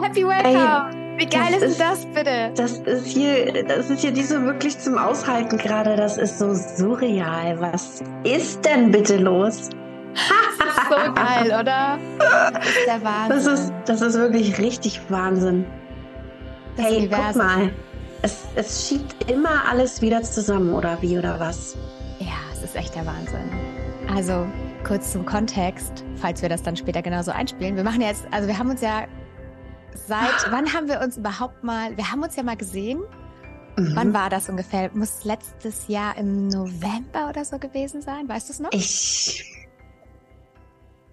Happy Welcome! Ey, Wie geil das ist, ist das bitte? Das ist hier, das ist hier diese wirklich zum Aushalten gerade. Das ist so surreal. Was ist denn bitte los? Das ist so geil, oder? Das ist der Wahnsinn. Das ist, das ist wirklich richtig Wahnsinn. Das hey, Universum. guck mal. Es, es schiebt immer alles wieder zusammen, oder wie, oder was? Ja, es ist echt der Wahnsinn. Also, kurz zum Kontext, falls wir das dann später genauso einspielen. Wir machen jetzt, also wir haben uns ja seit, wann haben wir uns überhaupt mal, wir haben uns ja mal gesehen. Mhm. Wann war das ungefähr? Muss letztes Jahr im November oder so gewesen sein? Weißt du es noch? Ich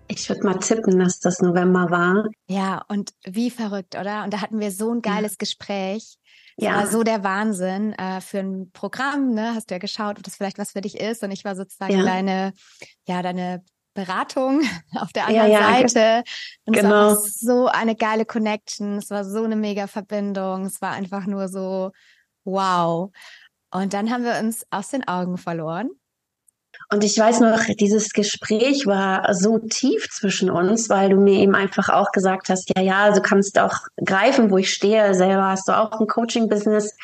ich würde mal tippen, dass das November war. Ja, und wie verrückt, oder? Und da hatten wir so ein geiles ja. Gespräch. Das ja. war so der Wahnsinn äh, für ein Programm, ne? Hast du ja geschaut, ob das vielleicht was für dich ist. Und ich war sozusagen ja. deine, ja, deine Beratung auf der anderen ja, Seite. Und genau. es war so eine geile Connection. Es war so eine mega Verbindung. Es war einfach nur so wow. Und dann haben wir uns aus den Augen verloren. Und ich weiß noch, dieses Gespräch war so tief zwischen uns, weil du mir eben einfach auch gesagt hast, ja, ja, du kannst auch greifen, wo ich stehe. Selber hast du auch ein Coaching-Business.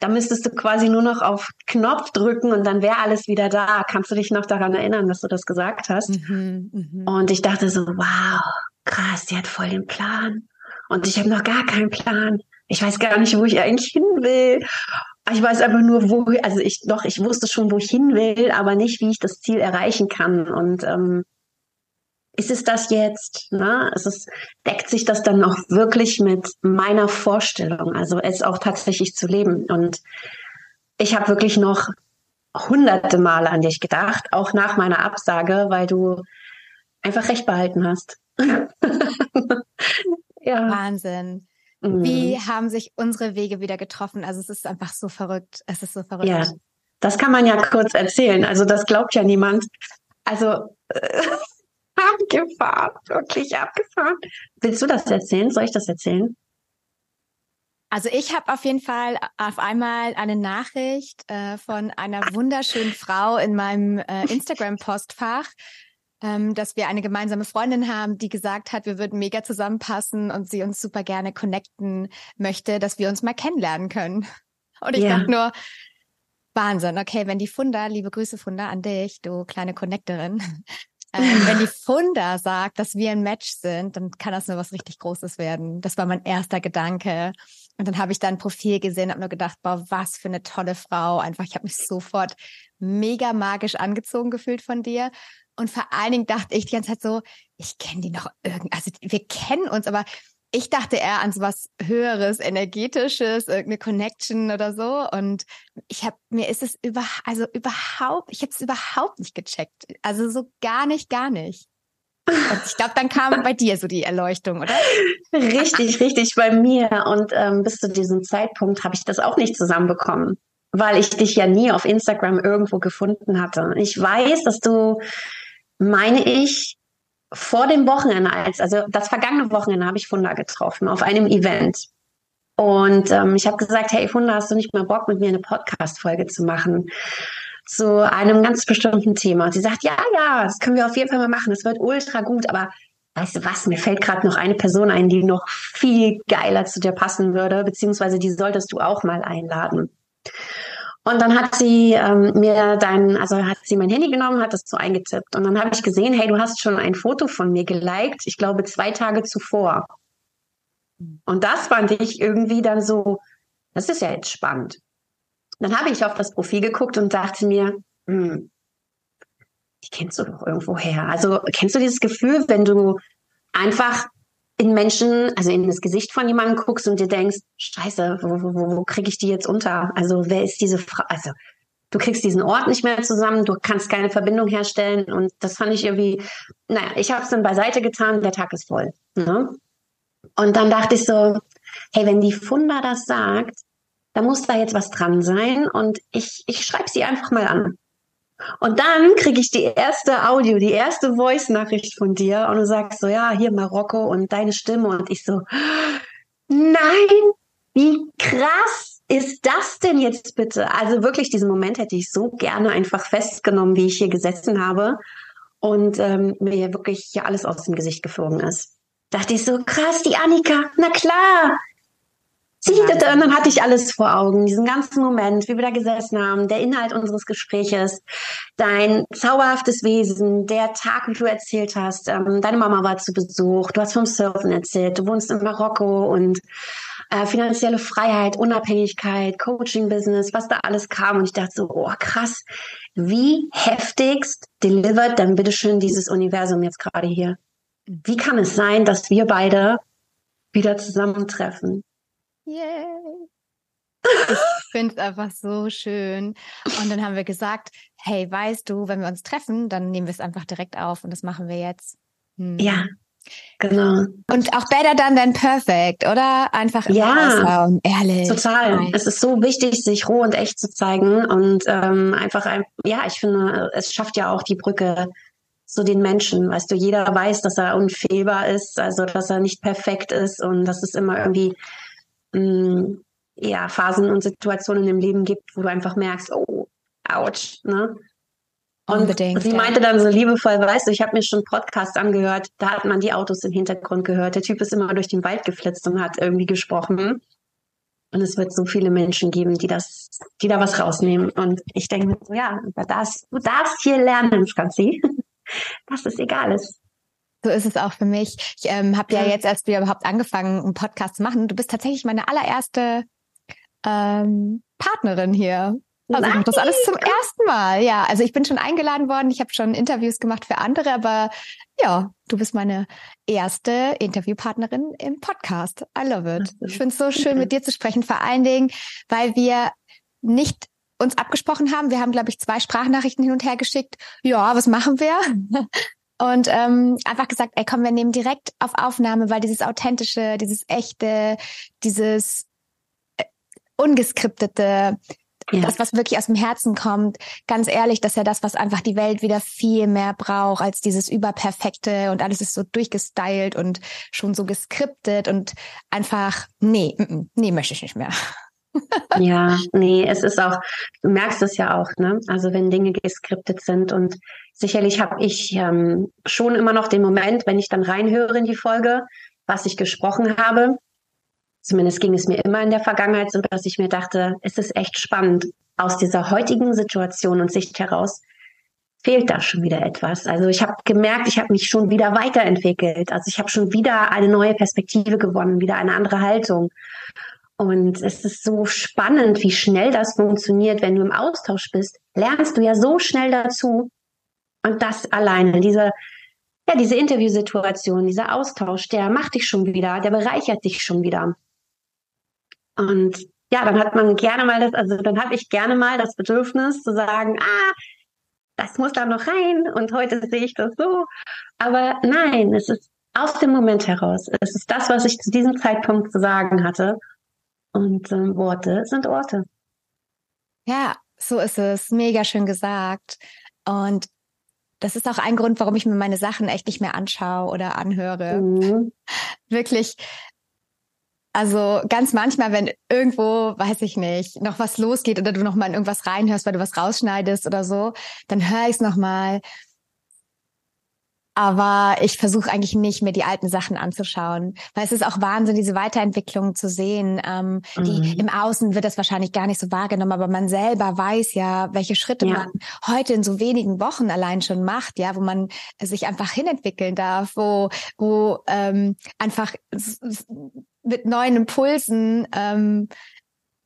Da müsstest du quasi nur noch auf Knopf drücken und dann wäre alles wieder da. Kannst du dich noch daran erinnern, dass du das gesagt hast? Mhm, mh. Und ich dachte so, wow, krass, die hat voll den Plan. Und ich habe noch gar keinen Plan. Ich weiß gar nicht, wo ich eigentlich hin will. Ich weiß einfach nur, wo, also ich doch, ich wusste schon, wo ich hin will, aber nicht, wie ich das Ziel erreichen kann. Und ähm, ist es das jetzt? Ne? Es ist, deckt sich das dann auch wirklich mit meiner Vorstellung, also es auch tatsächlich zu leben. Und ich habe wirklich noch hunderte Male an dich gedacht, auch nach meiner Absage, weil du einfach recht behalten hast. ja. Wahnsinn. Wie mhm. haben sich unsere Wege wieder getroffen? Also es ist einfach so verrückt. Es ist so verrückt. Ja, das kann man ja kurz erzählen. Also das glaubt ja niemand. Also äh, abgefahren, wirklich abgefahren. Willst du das erzählen? Soll ich das erzählen? Also ich habe auf jeden Fall auf einmal eine Nachricht äh, von einer wunderschönen Frau in meinem äh, Instagram-Postfach, ähm, dass wir eine gemeinsame Freundin haben, die gesagt hat, wir würden mega zusammenpassen und sie uns super gerne connecten möchte, dass wir uns mal kennenlernen können. Und ich ja. dachte nur, Wahnsinn, okay, wenn die Funda, liebe Grüße Funda an dich, du kleine Connectorin, äh, wenn die Funda sagt, dass wir ein Match sind, dann kann das nur was richtig Großes werden. Das war mein erster Gedanke. Und dann habe ich dein Profil gesehen, habe nur gedacht, boah, was für eine tolle Frau. Einfach, ich habe mich sofort mega magisch angezogen gefühlt von dir. Und vor allen Dingen dachte ich die ganze Zeit so, ich kenne die noch irgendwie, also wir kennen uns, aber ich dachte eher an so was Höheres, Energetisches, irgendeine Connection oder so. Und ich habe, mir ist es über, also überhaupt, ich habe es überhaupt nicht gecheckt. Also so gar nicht, gar nicht. Und ich glaube, dann kam bei dir so die Erleuchtung, oder? Richtig, richtig bei mir. Und ähm, bis zu diesem Zeitpunkt habe ich das auch nicht zusammenbekommen, weil ich dich ja nie auf Instagram irgendwo gefunden hatte. Ich weiß, dass du meine ich, vor dem Wochenende, als, also das vergangene Wochenende habe ich Funda getroffen auf einem Event. Und ähm, ich habe gesagt, hey Funda, hast du nicht mal Bock, mit mir eine Podcast-Folge zu machen? Zu einem ganz bestimmten Thema. Und sie sagt, ja, ja, das können wir auf jeden Fall mal machen. Das wird ultra gut. Aber weißt du was, mir fällt gerade noch eine Person ein, die noch viel geiler zu dir passen würde, beziehungsweise die solltest du auch mal einladen. Und dann hat sie ähm, mir dann, also hat sie mein Handy genommen, hat das so eingetippt. Und dann habe ich gesehen, hey, du hast schon ein Foto von mir geliked, ich glaube zwei Tage zuvor. Und das fand ich irgendwie dann so, das ist ja jetzt spannend. Dann habe ich auf das Profil geguckt und dachte mir, hm, die kennst du doch irgendwo her. Also kennst du dieses Gefühl, wenn du einfach in Menschen, also in das Gesicht von jemandem guckst und dir denkst, scheiße, wo, wo, wo kriege ich die jetzt unter? Also wer ist diese Frau? Also du kriegst diesen Ort nicht mehr zusammen, du kannst keine Verbindung herstellen und das fand ich irgendwie, naja, ich habe es dann beiseite getan, der Tag ist voll. Ne? Und dann dachte ich so, hey, wenn die Funda das sagt, da muss da jetzt was dran sein und ich, ich schreibe sie einfach mal an. Und dann kriege ich die erste Audio, die erste Voice-Nachricht von dir und du sagst so, ja, hier Marokko und deine Stimme und ich so, nein, wie krass ist das denn jetzt bitte? Also wirklich, diesen Moment hätte ich so gerne einfach festgenommen, wie ich hier gesessen habe und ähm, mir wirklich hier alles aus dem Gesicht geflogen ist. dachte ich so, krass, die Annika, na klar. Sie, und dann hatte ich alles vor Augen, diesen ganzen Moment, wie wir da gesessen haben, der Inhalt unseres Gespräches, dein zauberhaftes Wesen, der Tag, wie du erzählt hast, ähm, deine Mama war zu Besuch, du hast vom Surfen erzählt, du wohnst in Marokko und äh, finanzielle Freiheit, Unabhängigkeit, Coaching-Business, was da alles kam. Und ich dachte so, oh krass, wie heftigst delivered dann bitteschön dieses Universum jetzt gerade hier? Wie kann es sein, dass wir beide wieder zusammentreffen? Yay! Ich finde es einfach so schön. Und dann haben wir gesagt, hey, weißt du, wenn wir uns treffen, dann nehmen wir es einfach direkt auf und das machen wir jetzt. Hm. Ja, genau. Und auch better than than perfect, oder? Einfach ja, raushauen. ehrlich. Total. Nein. Es ist so wichtig, sich roh und echt zu zeigen und ähm, einfach, ein, ja, ich finde, es schafft ja auch die Brücke zu den Menschen. Weißt du, jeder weiß, dass er unfehlbar ist, also dass er nicht perfekt ist und dass es immer irgendwie mh, mm, ja, Phasen und Situationen im Leben gibt, wo du einfach merkst, oh, ouch, ne? Und Unbedingt, sie meinte dann so liebevoll, weißt du, ich habe mir schon Podcasts angehört, da hat man die Autos im Hintergrund gehört. Der Typ ist immer durch den Wald geflitzt und hat irgendwie gesprochen. Und es wird so viele Menschen geben, die das, die da was rausnehmen. Und ich denke mir so, ja, du darfst, du darfst hier lernen, Franzi, dass es egal ist. So ist es auch für mich. Ich ähm, habe ja jetzt, als wir überhaupt angefangen, einen Podcast zu machen, du bist tatsächlich meine allererste ähm, Partnerin hier. Also ich mache das alles zum ersten Mal. Ja, also ich bin schon eingeladen worden. Ich habe schon Interviews gemacht für andere, aber ja, du bist meine erste Interviewpartnerin im Podcast. I love it. Ich finde es so schön, mit dir zu sprechen. Vor allen Dingen, weil wir nicht uns abgesprochen haben. Wir haben, glaube ich, zwei Sprachnachrichten hin und her geschickt. Ja, was machen wir? Und ähm, einfach gesagt, ey, komm, wir nehmen direkt auf Aufnahme, weil dieses authentische, dieses echte, dieses äh, ungeskriptete, ja. das, was wirklich aus dem Herzen kommt, ganz ehrlich, das ist ja das, was einfach die Welt wieder viel mehr braucht als dieses überperfekte und alles ist so durchgestylt und schon so geskriptet und einfach, nee, m -m, nee, möchte ich nicht mehr. Ja, nee, es ist auch, du merkst es ja auch, ne? Also wenn Dinge geskriptet sind und sicherlich habe ich ähm, schon immer noch den Moment, wenn ich dann reinhöre in die Folge, was ich gesprochen habe, zumindest ging es mir immer in der Vergangenheit so, dass ich mir dachte, es ist echt spannend. Aus dieser heutigen Situation und Sicht heraus fehlt da schon wieder etwas. Also ich habe gemerkt, ich habe mich schon wieder weiterentwickelt. Also ich habe schon wieder eine neue Perspektive gewonnen, wieder eine andere Haltung. Und es ist so spannend, wie schnell das funktioniert, wenn du im Austausch bist. Lernst du ja so schnell dazu. Und das alleine, diese, ja, diese Interviewsituation, dieser Austausch, der macht dich schon wieder, der bereichert dich schon wieder. Und ja, dann hat man gerne mal das, also dann habe ich gerne mal das Bedürfnis zu sagen, ah, das muss da noch rein und heute sehe ich das so. Aber nein, es ist aus dem Moment heraus. Es ist das, was ich zu diesem Zeitpunkt zu sagen hatte. Und ähm, Worte sind Orte. Ja, so ist es. Mega schön gesagt. Und das ist auch ein Grund, warum ich mir meine Sachen echt nicht mehr anschaue oder anhöre. Mhm. Wirklich, also ganz manchmal, wenn irgendwo, weiß ich nicht, noch was losgeht oder du noch mal in irgendwas reinhörst, weil du was rausschneidest oder so, dann höre ich es noch mal. Aber ich versuche eigentlich nicht, mir die alten Sachen anzuschauen, weil es ist auch Wahnsinn, diese Weiterentwicklung zu sehen. Ähm, mhm. die, Im Außen wird das wahrscheinlich gar nicht so wahrgenommen, aber man selber weiß ja, welche Schritte ja. man heute in so wenigen Wochen allein schon macht, ja, wo man sich einfach hinentwickeln darf, wo, wo ähm, einfach mit neuen Impulsen ähm,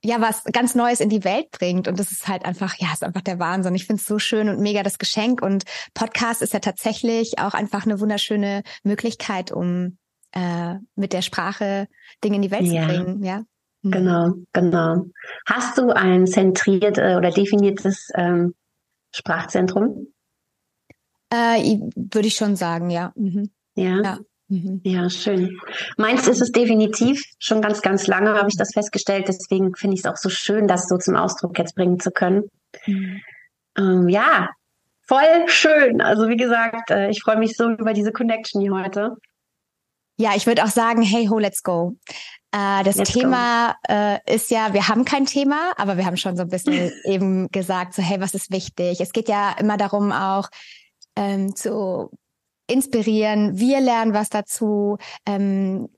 ja was ganz Neues in die Welt bringt. Und das ist halt einfach, ja, ist einfach der Wahnsinn. Ich finde es so schön und mega das Geschenk. Und Podcast ist ja tatsächlich auch einfach eine wunderschöne Möglichkeit, um äh, mit der Sprache Dinge in die Welt ja. zu bringen. Ja. Mhm. Genau, genau. Hast du ein zentriert äh, oder definiertes ähm, Sprachzentrum? Äh, Würde ich schon sagen, ja. Mhm. Ja. ja. Mhm. Ja, schön. Meins ist es definitiv. Schon ganz, ganz lange habe ich das festgestellt. Deswegen finde ich es auch so schön, das so zum Ausdruck jetzt bringen zu können. Mhm. Ähm, ja, voll schön. Also wie gesagt, äh, ich freue mich so über diese Connection hier heute. Ja, ich würde auch sagen, hey ho, let's go. Äh, das let's Thema äh, ist ja, wir haben kein Thema, aber wir haben schon so ein bisschen eben gesagt, so hey, was ist wichtig? Es geht ja immer darum auch ähm, zu inspirieren. Wir lernen was dazu. Ähm,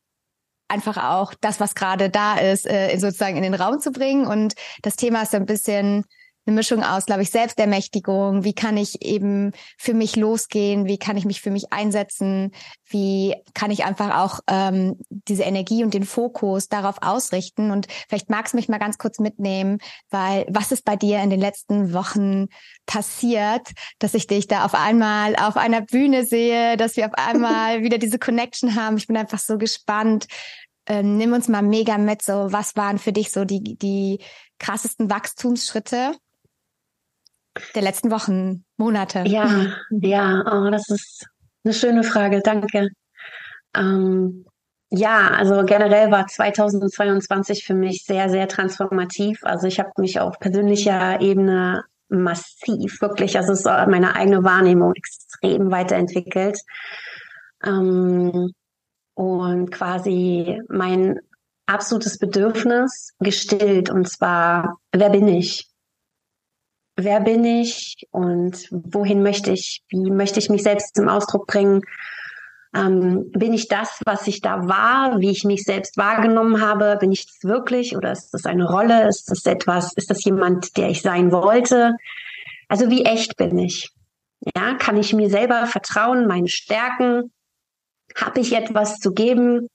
einfach auch das, was gerade da ist, äh, sozusagen in den Raum zu bringen. Und das Thema ist ein bisschen eine Mischung aus, glaube ich, Selbstermächtigung. Wie kann ich eben für mich losgehen? Wie kann ich mich für mich einsetzen? Wie kann ich einfach auch ähm, diese Energie und den Fokus darauf ausrichten? Und vielleicht magst du mich mal ganz kurz mitnehmen, weil was ist bei dir in den letzten Wochen passiert, dass ich dich da auf einmal auf einer Bühne sehe, dass wir auf einmal wieder diese Connection haben? Ich bin einfach so gespannt. Ähm, nimm uns mal mega mit, so was waren für dich so die, die krassesten Wachstumsschritte der letzten Wochen, Monate? Ja, ja, oh, das ist eine schöne Frage, danke. Ähm, ja, also generell war 2022 für mich sehr, sehr transformativ. Also ich habe mich auf persönlicher Ebene massiv, wirklich, also es ist meine eigene Wahrnehmung extrem weiterentwickelt. Ähm, und quasi mein absolutes Bedürfnis gestillt. Und zwar, wer bin ich? Wer bin ich und wohin möchte ich, wie möchte ich mich selbst zum Ausdruck bringen. Ähm, bin ich das, was ich da war, wie ich mich selbst wahrgenommen habe? Bin ich das wirklich oder ist das eine Rolle? Ist das etwas, ist das jemand, der ich sein wollte? Also wie echt bin ich? Ja, kann ich mir selber vertrauen, meine Stärken? Habe ich etwas zu geben?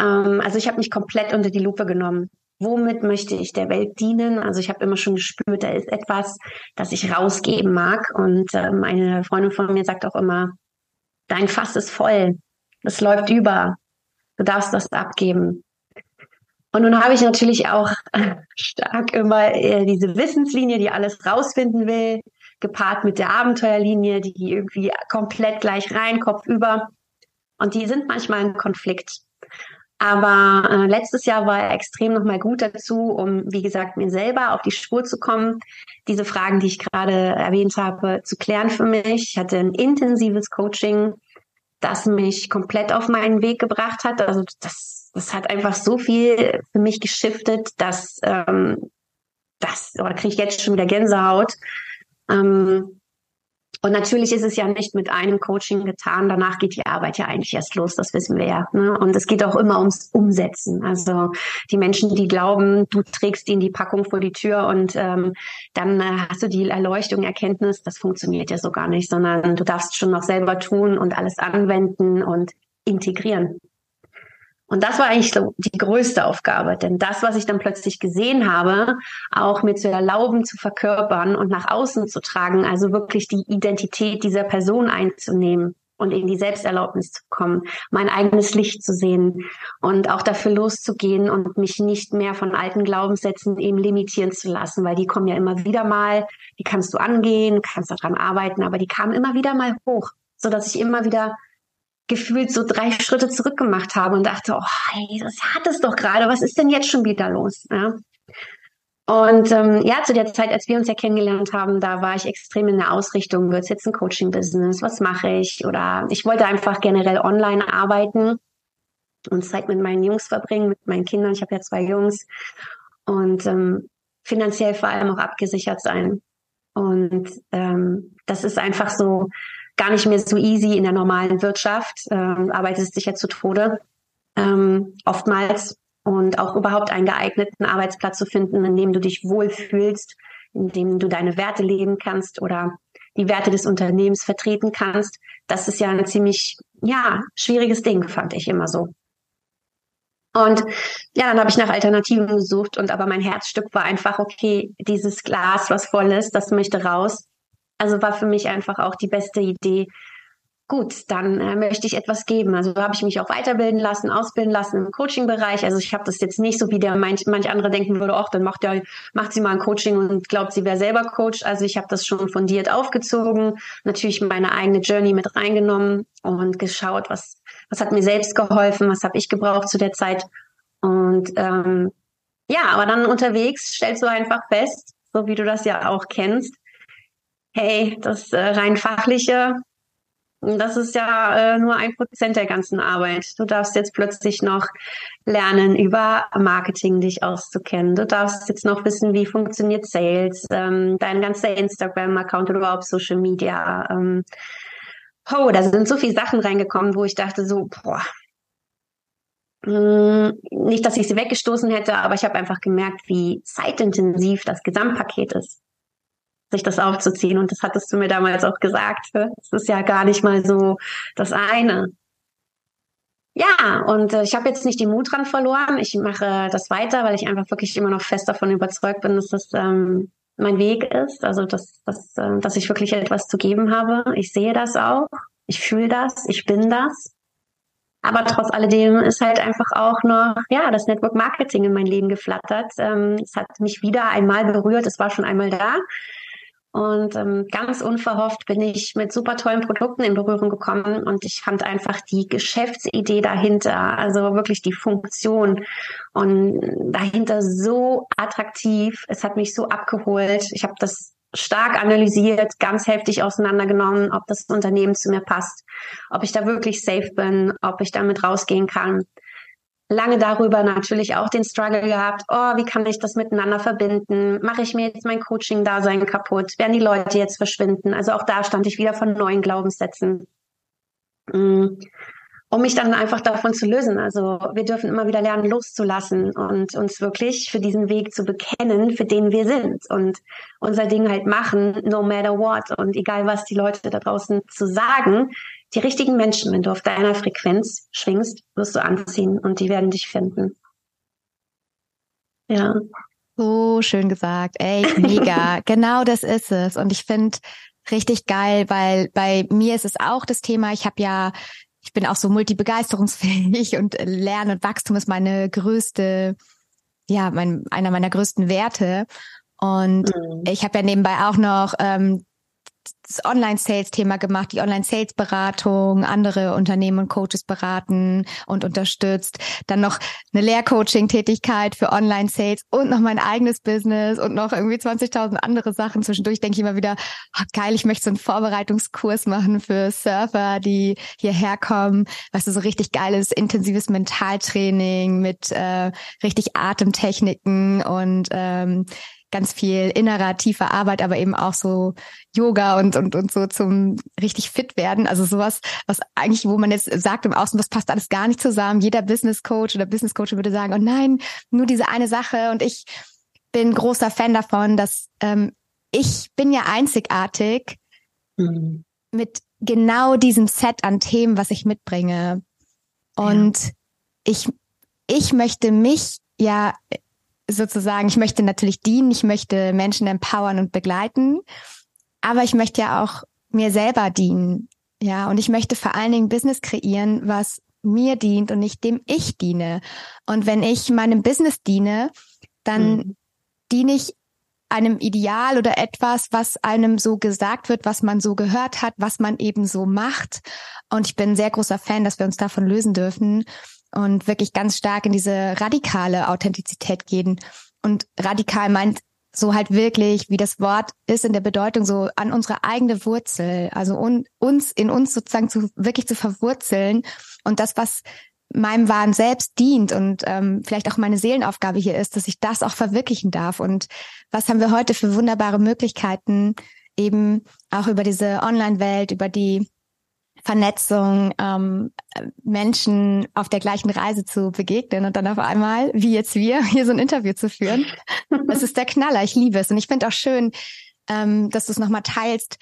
Ähm, also ich habe mich komplett unter die Lupe genommen womit möchte ich der Welt dienen? Also ich habe immer schon gespürt, da ist etwas, das ich rausgeben mag. Und ähm, eine Freundin von mir sagt auch immer, dein Fass ist voll, es läuft über, du darfst das abgeben. Und nun habe ich natürlich auch stark immer äh, diese Wissenslinie, die alles rausfinden will, gepaart mit der Abenteuerlinie, die irgendwie komplett gleich rein, Kopf über. Und die sind manchmal im Konflikt. Aber äh, letztes Jahr war er extrem nochmal gut dazu, um, wie gesagt, mir selber auf die Spur zu kommen, diese Fragen, die ich gerade erwähnt habe, zu klären für mich. Ich hatte ein intensives Coaching, das mich komplett auf meinen Weg gebracht hat. Also das, das hat einfach so viel für mich geschiftet, dass ähm, das, oder kriege ich jetzt schon wieder Gänsehaut. Ähm, und natürlich ist es ja nicht mit einem Coaching getan. Danach geht die Arbeit ja eigentlich erst los, das wissen wir ja. Ne? Und es geht auch immer ums Umsetzen. Also die Menschen, die glauben, du trägst ihnen die Packung vor die Tür und ähm, dann äh, hast du die Erleuchtung, Erkenntnis, das funktioniert ja so gar nicht, sondern du darfst schon noch selber tun und alles anwenden und integrieren. Und das war eigentlich so die größte Aufgabe, denn das, was ich dann plötzlich gesehen habe, auch mir zu erlauben, zu verkörpern und nach außen zu tragen, also wirklich die Identität dieser Person einzunehmen und in die Selbsterlaubnis zu kommen, mein eigenes Licht zu sehen und auch dafür loszugehen und mich nicht mehr von alten Glaubenssätzen eben limitieren zu lassen, weil die kommen ja immer wieder mal, die kannst du angehen, kannst daran arbeiten, aber die kamen immer wieder mal hoch, so dass ich immer wieder gefühlt so drei Schritte zurück gemacht habe und dachte, oh, das hat es doch gerade, was ist denn jetzt schon wieder los? Ja. Und ähm, ja, zu der Zeit, als wir uns ja kennengelernt haben, da war ich extrem in der Ausrichtung, wird es jetzt ein Coaching-Business, was mache ich? Oder ich wollte einfach generell online arbeiten und Zeit mit meinen Jungs verbringen, mit meinen Kindern. Ich habe ja zwei Jungs und ähm, finanziell vor allem auch abgesichert sein. Und ähm, das ist einfach so gar nicht mehr so easy in der normalen Wirtschaft, ähm, arbeitest dich ja zu Tode ähm, oftmals und auch überhaupt einen geeigneten Arbeitsplatz zu finden, in dem du dich wohlfühlst, in dem du deine Werte leben kannst oder die Werte des Unternehmens vertreten kannst. Das ist ja ein ziemlich, ja, schwieriges Ding, fand ich immer so. Und ja, dann habe ich nach Alternativen gesucht und aber mein Herzstück war einfach, okay, dieses Glas, was voll ist, das möchte raus. Also war für mich einfach auch die beste Idee. Gut, dann äh, möchte ich etwas geben. Also habe ich mich auch weiterbilden lassen, ausbilden lassen im Coaching-Bereich. Also ich habe das jetzt nicht so, wie der manch, manch andere denken würde, ach, dann macht ja, macht sie mal ein Coaching und glaubt, sie wäre selber Coach. Also ich habe das schon fundiert aufgezogen, natürlich meine eigene Journey mit reingenommen und geschaut, was, was hat mir selbst geholfen, was habe ich gebraucht zu der Zeit. Und ähm, ja, aber dann unterwegs stellst du einfach fest, so wie du das ja auch kennst, hey, das äh, rein fachliche, das ist ja äh, nur ein Prozent der ganzen Arbeit. Du darfst jetzt plötzlich noch lernen, über Marketing dich auszukennen. Du darfst jetzt noch wissen, wie funktioniert Sales, ähm, dein ganzer Instagram-Account oder überhaupt Social Media. Ähm, oh, da sind so viele Sachen reingekommen, wo ich dachte so, boah, hm, nicht, dass ich sie weggestoßen hätte, aber ich habe einfach gemerkt, wie zeitintensiv das Gesamtpaket ist, sich das aufzuziehen. Und das hattest du mir damals auch gesagt. Es ist ja gar nicht mal so das eine. Ja, und äh, ich habe jetzt nicht den Mut dran verloren. Ich mache das weiter, weil ich einfach wirklich immer noch fest davon überzeugt bin, dass das ähm, mein Weg ist. Also dass, dass, äh, dass ich wirklich etwas zu geben habe. Ich sehe das auch. Ich fühle das. Ich bin das. Aber trotz alledem ist halt einfach auch noch, ja, das Network Marketing in mein Leben geflattert. Ähm, es hat mich wieder einmal berührt. Es war schon einmal da. Und ähm, ganz unverhofft bin ich mit super tollen Produkten in Berührung gekommen und ich fand einfach die Geschäftsidee dahinter, also wirklich die Funktion und dahinter so attraktiv. Es hat mich so abgeholt. Ich habe das stark analysiert, ganz heftig auseinandergenommen, ob das Unternehmen zu mir passt, ob ich da wirklich safe bin, ob ich damit rausgehen kann lange darüber natürlich auch den Struggle gehabt, oh, wie kann ich das miteinander verbinden? Mache ich mir jetzt mein Coaching-Dasein kaputt? Werden die Leute jetzt verschwinden? Also auch da stand ich wieder von neuen Glaubenssätzen. Mm um mich dann einfach davon zu lösen. Also wir dürfen immer wieder lernen, loszulassen und uns wirklich für diesen Weg zu bekennen, für den wir sind und unser Ding halt machen, no matter what. Und egal, was die Leute da draußen zu sagen, die richtigen Menschen, wenn du auf deiner Frequenz schwingst, wirst du anziehen und die werden dich finden. Ja. So schön gesagt. Ey, mega. genau das ist es. Und ich finde richtig geil, weil bei mir ist es auch das Thema, ich habe ja ich bin auch so multibegeisterungsfähig und Lernen und Wachstum ist meine größte, ja, mein, einer meiner größten Werte. Und mhm. ich habe ja nebenbei auch noch ähm, das Online-Sales-Thema gemacht, die Online-Sales-Beratung, andere Unternehmen und Coaches beraten und unterstützt. Dann noch eine Lehrcoaching-Tätigkeit für Online-Sales und noch mein eigenes Business und noch irgendwie 20.000 andere Sachen. Zwischendurch denke ich immer wieder, oh, geil, ich möchte so einen Vorbereitungskurs machen für Surfer, die hierher kommen. Weißt du, so richtig geiles, intensives Mentaltraining mit äh, richtig Atemtechniken und ähm, ganz viel innerer, tiefer Arbeit, aber eben auch so Yoga und, und, und so zum richtig fit werden. Also sowas, was eigentlich, wo man jetzt sagt im Außen, das passt alles gar nicht zusammen. Jeder Business Coach oder Business Coach würde sagen, oh nein, nur diese eine Sache. Und ich bin großer Fan davon, dass ähm, ich bin ja einzigartig mhm. mit genau diesem Set an Themen, was ich mitbringe. Und ja. ich, ich möchte mich ja sozusagen, ich möchte natürlich dienen, ich möchte Menschen empowern und begleiten, aber ich möchte ja auch mir selber dienen. Ja, und ich möchte vor allen Dingen Business kreieren, was mir dient und nicht dem ich diene. Und wenn ich meinem Business diene, dann mhm. diene ich einem Ideal oder etwas, was einem so gesagt wird, was man so gehört hat, was man eben so macht. Und ich bin ein sehr großer Fan, dass wir uns davon lösen dürfen und wirklich ganz stark in diese radikale Authentizität gehen. Und radikal meint so halt wirklich, wie das Wort ist in der Bedeutung, so an unsere eigene Wurzel, also un, uns in uns sozusagen zu wirklich zu verwurzeln und das, was meinem wahren Selbst dient und ähm, vielleicht auch meine Seelenaufgabe hier ist, dass ich das auch verwirklichen darf. Und was haben wir heute für wunderbare Möglichkeiten, eben auch über diese Online-Welt, über die Vernetzung, ähm, Menschen auf der gleichen Reise zu begegnen und dann auf einmal, wie jetzt wir, hier so ein Interview zu führen. Das ist der Knaller. Ich liebe es. Und ich finde auch schön, ähm, dass du es nochmal teilst.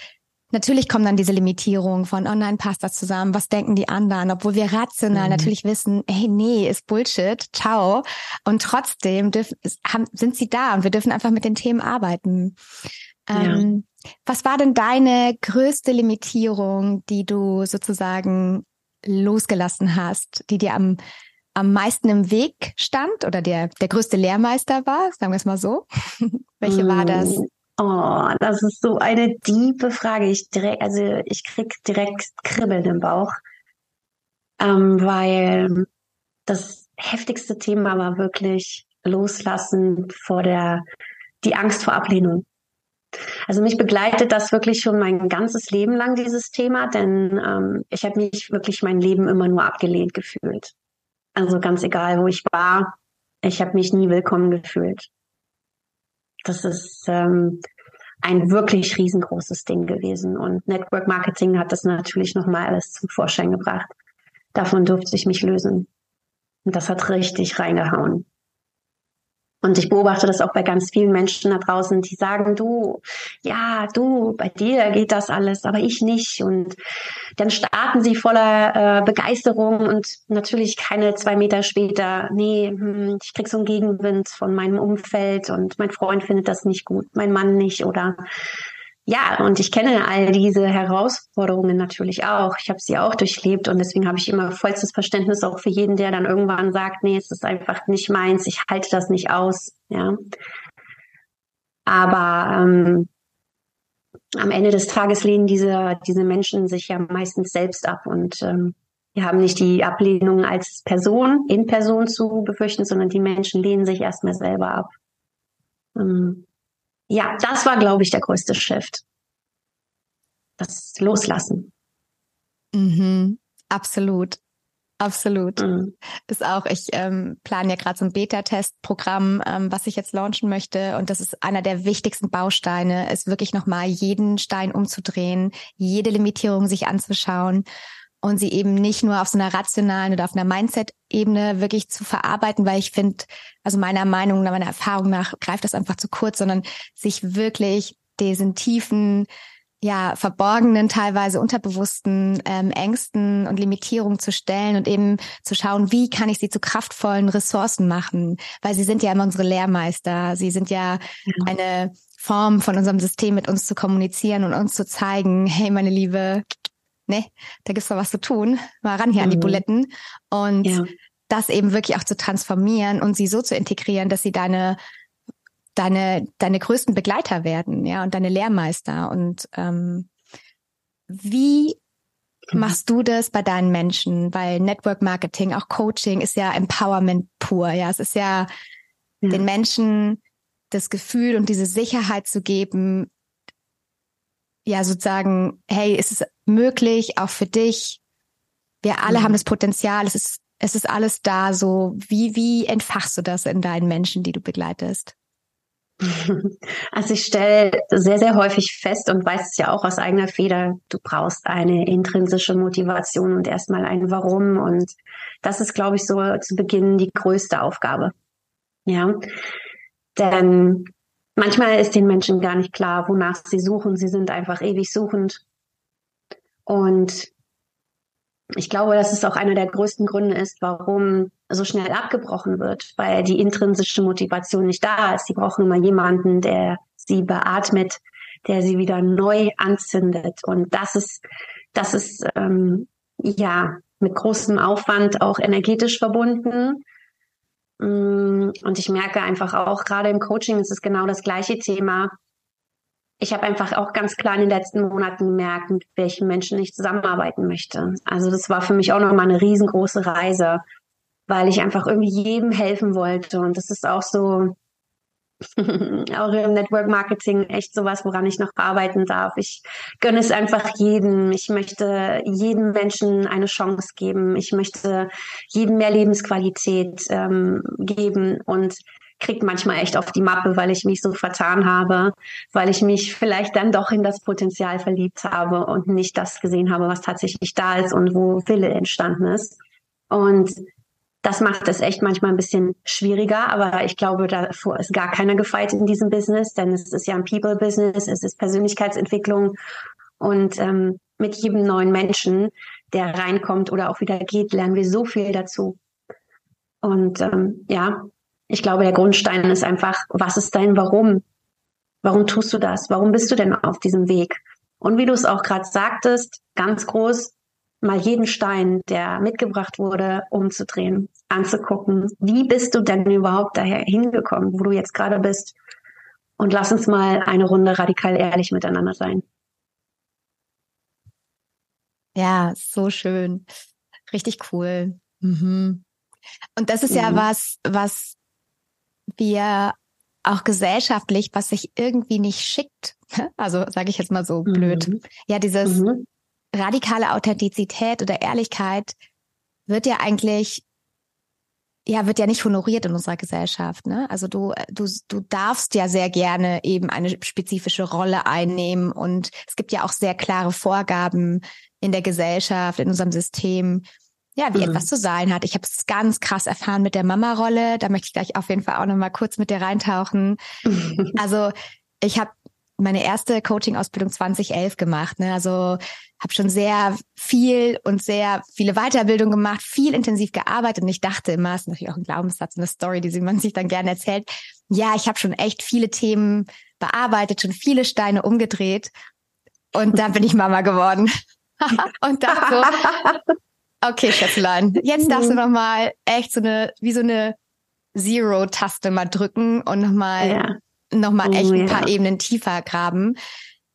Natürlich kommen dann diese Limitierungen von, oh nein, passt das zusammen, was denken die anderen, obwohl wir rational mhm. natürlich wissen, hey, nee, ist Bullshit, ciao. Und trotzdem dürfen, haben, sind sie da und wir dürfen einfach mit den Themen arbeiten. Ähm, was war denn deine größte Limitierung, die du sozusagen losgelassen hast, die dir am, am meisten im Weg stand oder der, der größte Lehrmeister war? Sagen wir es mal so. Welche war das? Mm, oh, das ist so eine tiefe Frage. Ich direkt, also ich krieg direkt Kribbeln im Bauch, ähm, weil das heftigste Thema war wirklich loslassen vor der, die Angst vor Ablehnung. Also mich begleitet das wirklich schon mein ganzes Leben lang, dieses Thema, denn ähm, ich habe mich wirklich mein Leben immer nur abgelehnt gefühlt. Also ganz egal, wo ich war, ich habe mich nie willkommen gefühlt. Das ist ähm, ein wirklich riesengroßes Ding gewesen. Und Network Marketing hat das natürlich nochmal alles zum Vorschein gebracht. Davon durfte ich mich lösen. Und das hat richtig reingehauen. Und ich beobachte das auch bei ganz vielen Menschen da draußen, die sagen, du, ja, du, bei dir geht das alles, aber ich nicht. Und dann starten sie voller äh, Begeisterung und natürlich keine zwei Meter später, nee, hm, ich krieg so einen Gegenwind von meinem Umfeld und mein Freund findet das nicht gut, mein Mann nicht oder ja, und ich kenne all diese Herausforderungen natürlich auch. Ich habe sie auch durchlebt und deswegen habe ich immer vollstes Verständnis auch für jeden, der dann irgendwann sagt, nee, es ist einfach nicht meins, ich halte das nicht aus. Ja. Aber ähm, am Ende des Tages lehnen diese, diese Menschen sich ja meistens selbst ab und ähm, wir haben nicht die Ablehnung als Person, in Person zu befürchten, sondern die Menschen lehnen sich erstmal selber ab. Ähm, ja, das war, glaube ich, der größte Shift. Das Loslassen. Mhm, absolut. Absolut. Mhm. Ist auch, ich ähm, plane ja gerade so ein Beta-Test-Programm, ähm, was ich jetzt launchen möchte. Und das ist einer der wichtigsten Bausteine, ist wirklich nochmal jeden Stein umzudrehen, jede Limitierung sich anzuschauen und sie eben nicht nur auf so einer rationalen oder auf einer Mindset-Ebene wirklich zu verarbeiten, weil ich finde, also meiner Meinung nach, meiner Erfahrung nach greift das einfach zu kurz, sondern sich wirklich diesen tiefen, ja, verborgenen, teilweise unterbewussten ähm, Ängsten und Limitierungen zu stellen und eben zu schauen, wie kann ich sie zu kraftvollen Ressourcen machen, weil sie sind ja immer unsere Lehrmeister, sie sind ja, ja. eine Form von unserem System mit uns zu kommunizieren und uns zu zeigen, hey, meine Liebe, ne, da gibt's doch was zu tun, mal ran hier mhm. an die mhm. Buletten und ja. das eben wirklich auch zu transformieren und sie so zu integrieren, dass sie deine deine deine größten Begleiter werden, ja und deine Lehrmeister und ähm, wie mhm. machst du das bei deinen Menschen? Weil Network Marketing, auch Coaching ist ja Empowerment pur. Ja, es ist ja, ja. den Menschen das Gefühl und diese Sicherheit zu geben, ja sozusagen, hey, ist es möglich, auch für dich? Wir alle mhm. haben das Potenzial, es ist, es ist alles da. So, wie, wie entfachst du das in deinen Menschen, die du begleitest? Also ich stelle sehr, sehr häufig fest und weiß es ja auch aus eigener Feder, du brauchst eine intrinsische Motivation und erstmal ein Warum. Und das ist, glaube ich, so zu Beginn die größte Aufgabe. Ja. Denn manchmal ist den Menschen gar nicht klar, wonach sie suchen. Sie sind einfach ewig suchend. Und ich glaube, dass es auch einer der größten Gründe ist, warum so schnell abgebrochen wird, weil die intrinsische Motivation nicht da ist. Sie brauchen immer jemanden, der sie beatmet, der sie wieder neu anzündet. Und das ist, das ist ähm, ja mit großem Aufwand auch energetisch verbunden. Mm, und ich merke einfach auch, gerade im Coaching ist es genau das gleiche Thema. Ich habe einfach auch ganz klar in den letzten Monaten gemerkt, mit welchen Menschen ich zusammenarbeiten möchte. Also das war für mich auch nochmal eine riesengroße Reise, weil ich einfach irgendwie jedem helfen wollte. Und das ist auch so, auch im Network Marketing echt sowas, woran ich noch arbeiten darf. Ich gönne es einfach jedem. Ich möchte jedem Menschen eine Chance geben. Ich möchte jedem mehr Lebensqualität ähm, geben und kriegt manchmal echt auf die Mappe, weil ich mich so vertan habe, weil ich mich vielleicht dann doch in das Potenzial verliebt habe und nicht das gesehen habe, was tatsächlich da ist und wo Wille entstanden ist. Und das macht es echt manchmal ein bisschen schwieriger, aber ich glaube, davor ist gar keiner gefeit in diesem Business, denn es ist ja ein People-Business, es ist Persönlichkeitsentwicklung und ähm, mit jedem neuen Menschen, der reinkommt oder auch wieder geht, lernen wir so viel dazu. Und ähm, ja, ich glaube, der Grundstein ist einfach, was ist dein Warum? Warum tust du das? Warum bist du denn auf diesem Weg? Und wie du es auch gerade sagtest, ganz groß, mal jeden Stein, der mitgebracht wurde, umzudrehen, anzugucken. Wie bist du denn überhaupt daher hingekommen, wo du jetzt gerade bist? Und lass uns mal eine Runde radikal ehrlich miteinander sein. Ja, so schön. Richtig cool. Mhm. Und das ist ja, ja mhm. was, was wir auch gesellschaftlich, was sich irgendwie nicht schickt. Also sage ich jetzt mal so blöd. Mhm. Ja, dieses, mhm radikale Authentizität oder Ehrlichkeit wird ja eigentlich ja, wird ja nicht honoriert in unserer Gesellschaft. Ne? Also du, du, du darfst ja sehr gerne eben eine spezifische Rolle einnehmen und es gibt ja auch sehr klare Vorgaben in der Gesellschaft, in unserem System, ja, wie mhm. etwas zu sein hat. Ich habe es ganz krass erfahren mit der Mama-Rolle. Da möchte ich gleich auf jeden Fall auch noch mal kurz mit dir reintauchen. also ich habe meine erste Coaching-Ausbildung 2011 gemacht. Ne? Also habe schon sehr viel und sehr viele Weiterbildungen gemacht, viel intensiv gearbeitet und ich dachte immer, es ist natürlich auch ein Glaubenssatz, eine Story, die man sich dann gerne erzählt. Ja, ich habe schon echt viele Themen bearbeitet, schon viele Steine umgedreht und dann bin ich Mama geworden und dachte so, okay, Schätzlein, jetzt darfst du noch mal echt so eine wie so eine Zero-Taste mal drücken und noch mal ja nochmal echt ein paar Ebenen tiefer graben.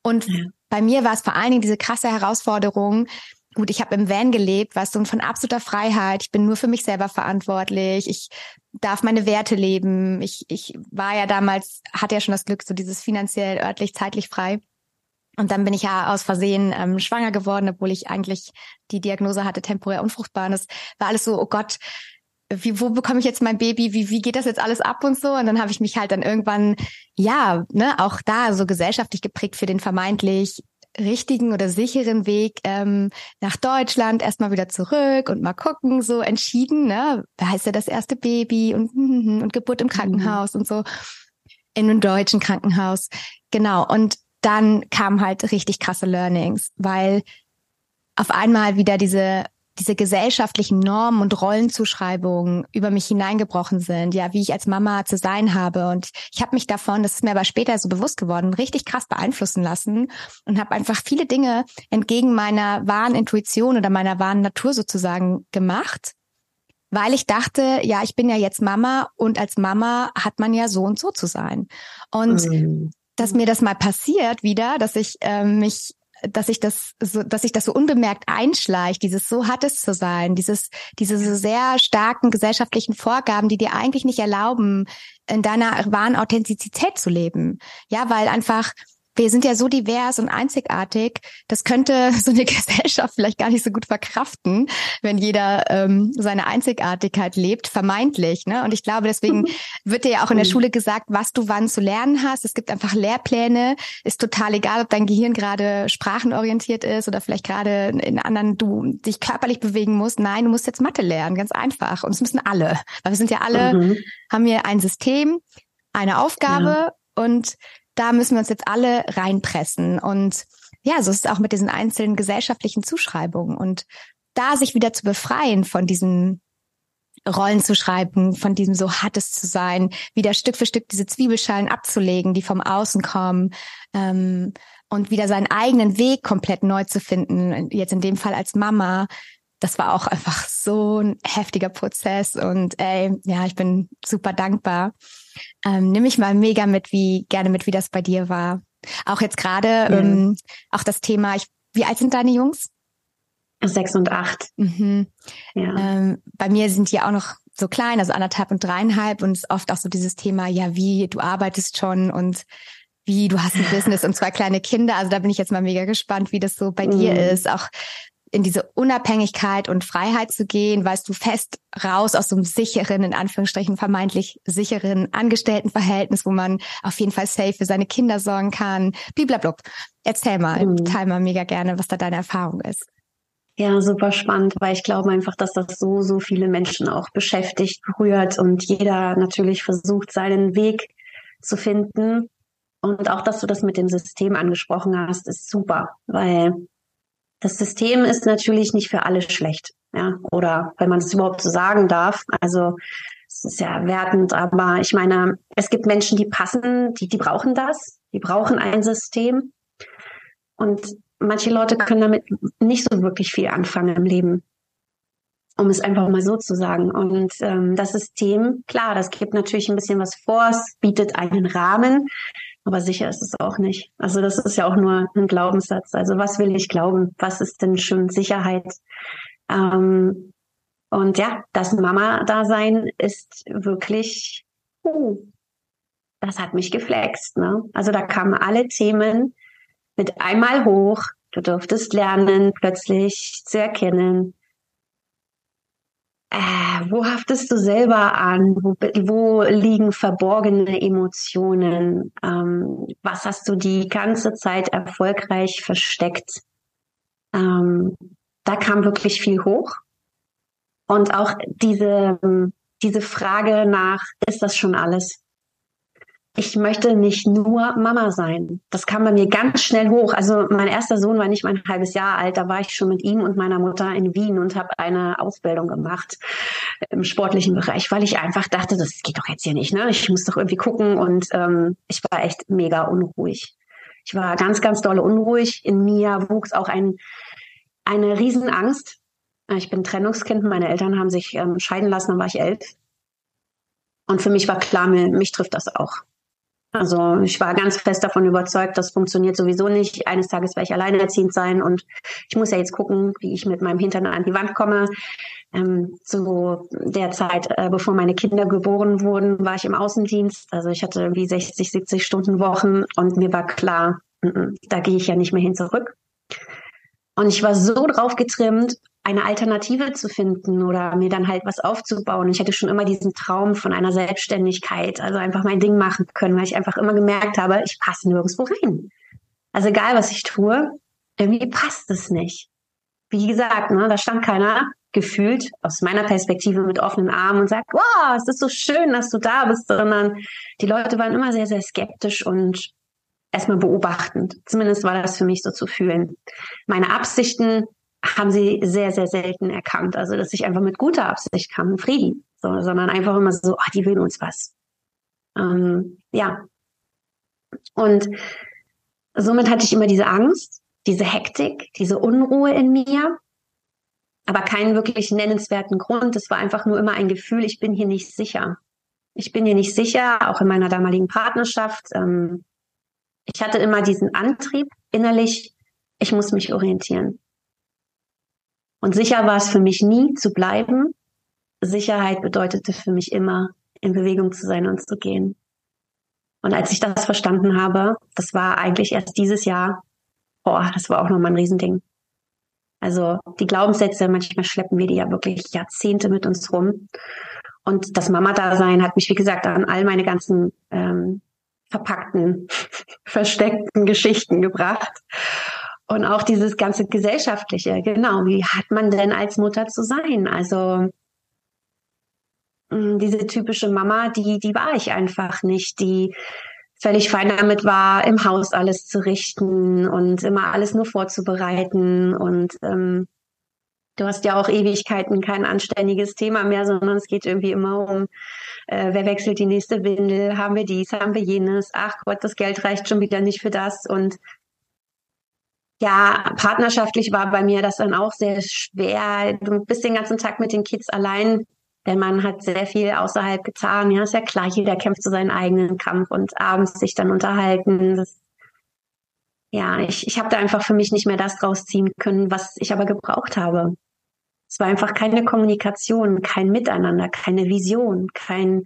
Und ja. bei mir war es vor allen Dingen diese krasse Herausforderung, gut, ich habe im Van gelebt, weißt du, von absoluter Freiheit. Ich bin nur für mich selber verantwortlich. Ich darf meine Werte leben. Ich, ich war ja damals, hatte ja schon das Glück, so dieses finanziell, örtlich, zeitlich frei. Und dann bin ich ja aus Versehen ähm, schwanger geworden, obwohl ich eigentlich die Diagnose hatte, temporär unfruchtbar. Und das war alles so, oh Gott, wie, wo bekomme ich jetzt mein Baby, wie, wie geht das jetzt alles ab und so? Und dann habe ich mich halt dann irgendwann, ja, ne, auch da so gesellschaftlich geprägt für den vermeintlich richtigen oder sicheren Weg ähm, nach Deutschland, erstmal wieder zurück und mal gucken, so entschieden, ne, wer heißt ja das erste Baby und, und Geburt im Krankenhaus mhm. und so in einem deutschen Krankenhaus. Genau. Und dann kamen halt richtig krasse Learnings, weil auf einmal wieder diese diese gesellschaftlichen Normen und Rollenzuschreibungen über mich hineingebrochen sind, ja, wie ich als Mama zu sein habe. Und ich habe mich davon, das ist mir aber später so bewusst geworden, richtig krass beeinflussen lassen und habe einfach viele Dinge entgegen meiner wahren Intuition oder meiner wahren Natur sozusagen gemacht, weil ich dachte, ja, ich bin ja jetzt Mama und als Mama hat man ja so und so zu sein. Und mhm. Dass mir das mal passiert wieder, dass ich äh, mich dass sich das so, dass sich das so unbemerkt einschleicht, dieses so hat es zu sein, dieses, diese so sehr starken gesellschaftlichen Vorgaben, die dir eigentlich nicht erlauben, in deiner wahren Authentizität zu leben. Ja, weil einfach wir sind ja so divers und einzigartig, das könnte so eine Gesellschaft vielleicht gar nicht so gut verkraften, wenn jeder ähm, seine Einzigartigkeit lebt, vermeintlich. Ne? Und ich glaube, deswegen wird dir ja auch in der Schule gesagt, was du wann zu lernen hast. Es gibt einfach Lehrpläne. Ist total egal, ob dein Gehirn gerade sprachenorientiert ist oder vielleicht gerade in anderen du dich körperlich bewegen musst. Nein, du musst jetzt Mathe lernen, ganz einfach. Und es müssen alle, weil wir sind ja alle, mhm. haben wir ein System, eine Aufgabe ja. und da müssen wir uns jetzt alle reinpressen. Und ja, so ist es auch mit diesen einzelnen gesellschaftlichen Zuschreibungen. Und da sich wieder zu befreien von diesen Rollen zu schreiben, von diesem so hat es zu sein, wieder Stück für Stück diese Zwiebelschalen abzulegen, die vom Außen kommen ähm, und wieder seinen eigenen Weg komplett neu zu finden. Jetzt in dem Fall als Mama. Das war auch einfach so ein heftiger Prozess und ey, ja, ich bin super dankbar. Ähm, nimm mich mal mega mit, wie gerne mit, wie das bei dir war. Auch jetzt gerade, ja. ähm, auch das Thema, ich, wie alt sind deine Jungs? Sechs und acht. Mhm. Ja. Ähm, bei mir sind die auch noch so klein, also anderthalb und dreieinhalb und es ist oft auch so dieses Thema, ja, wie du arbeitest schon und wie du hast ein Business und zwei kleine Kinder. Also da bin ich jetzt mal mega gespannt, wie das so bei mhm. dir ist. Auch in diese Unabhängigkeit und Freiheit zu gehen, weißt du fest raus aus so einem sicheren, in Anführungsstrichen vermeintlich sicheren Angestelltenverhältnis, wo man auf jeden Fall safe für seine Kinder sorgen kann. Blablabla. Erzähl mal, mhm. teil mal mega gerne, was da deine Erfahrung ist. Ja, super spannend, weil ich glaube einfach, dass das so, so viele Menschen auch beschäftigt, berührt und jeder natürlich versucht, seinen Weg zu finden. Und auch, dass du das mit dem System angesprochen hast, ist super, weil das System ist natürlich nicht für alle schlecht, ja, oder wenn man es überhaupt so sagen darf. Also es ist ja wertend, aber ich meine, es gibt Menschen, die passen, die, die brauchen das, die brauchen ein System. Und manche Leute können damit nicht so wirklich viel anfangen im Leben, um es einfach mal so zu sagen. Und ähm, das System, klar, das gibt natürlich ein bisschen was vor, es bietet einen Rahmen, aber sicher ist es auch nicht. Also das ist ja auch nur ein Glaubenssatz. Also was will ich glauben? Was ist denn schon Sicherheit? Ähm, und ja, das Mama-Dasein ist wirklich, uh, das hat mich geflext. Ne? Also da kamen alle Themen mit einmal hoch. Du durftest lernen, plötzlich zu erkennen, äh, wo haftest du selber an? Wo, wo liegen verborgene Emotionen? Ähm, was hast du die ganze Zeit erfolgreich versteckt? Ähm, da kam wirklich viel hoch. Und auch diese, diese Frage nach, ist das schon alles? Ich möchte nicht nur Mama sein. Das kam bei mir ganz schnell hoch. Also mein erster Sohn war nicht mal ein halbes Jahr alt. Da war ich schon mit ihm und meiner Mutter in Wien und habe eine Ausbildung gemacht im sportlichen Bereich, weil ich einfach dachte, das geht doch jetzt hier nicht. Ne? Ich muss doch irgendwie gucken. Und ähm, ich war echt mega unruhig. Ich war ganz, ganz dolle unruhig. In mir wuchs auch ein, eine Riesenangst. Ich bin Trennungskind. Meine Eltern haben sich ähm, scheiden lassen, dann war ich elf. Und für mich war klar, mich trifft das auch. Also ich war ganz fest davon überzeugt, das funktioniert sowieso nicht. Eines Tages werde ich alleinerziehend sein und ich muss ja jetzt gucken, wie ich mit meinem Hintern an die Wand komme. Ähm, zu der Zeit, äh, bevor meine Kinder geboren wurden, war ich im Außendienst. Also ich hatte irgendwie 60, 70 Stunden Wochen und mir war klar, n -n, da gehe ich ja nicht mehr hin zurück. Und ich war so drauf getrimmt, eine Alternative zu finden oder mir dann halt was aufzubauen. Ich hatte schon immer diesen Traum von einer Selbstständigkeit, also einfach mein Ding machen können, weil ich einfach immer gemerkt habe, ich passe nirgendwo rein. Also egal, was ich tue, irgendwie passt es nicht. Wie gesagt, ne, da stand keiner gefühlt aus meiner Perspektive mit offenen Armen und sagt, wow, es ist so schön, dass du da bist, sondern die Leute waren immer sehr, sehr skeptisch und erstmal beobachtend. Zumindest war das für mich so zu fühlen. Meine Absichten haben sie sehr, sehr selten erkannt. Also, dass ich einfach mit guter Absicht kam, Frieden, so, sondern einfach immer so, oh, die will uns was. Ähm, ja. Und somit hatte ich immer diese Angst, diese Hektik, diese Unruhe in mir, aber keinen wirklich nennenswerten Grund. Es war einfach nur immer ein Gefühl, ich bin hier nicht sicher. Ich bin hier nicht sicher, auch in meiner damaligen Partnerschaft. Ähm, ich hatte immer diesen Antrieb innerlich, ich muss mich orientieren. Und sicher war es für mich nie zu bleiben. Sicherheit bedeutete für mich immer, in Bewegung zu sein und zu gehen. Und als ich das verstanden habe, das war eigentlich erst dieses Jahr, boah, das war auch nochmal ein Riesending. Also die Glaubenssätze, manchmal schleppen wir die ja wirklich Jahrzehnte mit uns rum. Und das Mama-Dasein hat mich, wie gesagt, an all meine ganzen ähm, verpackten, versteckten Geschichten gebracht. Und auch dieses ganze gesellschaftliche, genau, wie hat man denn als Mutter zu sein? Also mm, diese typische Mama, die, die war ich einfach nicht, die völlig fein damit war, im Haus alles zu richten und immer alles nur vorzubereiten. Und ähm, du hast ja auch Ewigkeiten kein anständiges Thema mehr, sondern es geht irgendwie immer um, äh, wer wechselt die nächste Windel, haben wir dies, haben wir jenes, ach Gott, das Geld reicht schon wieder nicht für das. Und ja, partnerschaftlich war bei mir das dann auch sehr schwer. Du bist den ganzen Tag mit den Kids allein. Der Mann hat sehr viel außerhalb getan. Ja, ist ja klar, jeder kämpft zu seinen eigenen Kampf und abends sich dann unterhalten. Das, ja, ich, ich habe da einfach für mich nicht mehr das draus ziehen können, was ich aber gebraucht habe. Es war einfach keine Kommunikation, kein Miteinander, keine Vision, kein,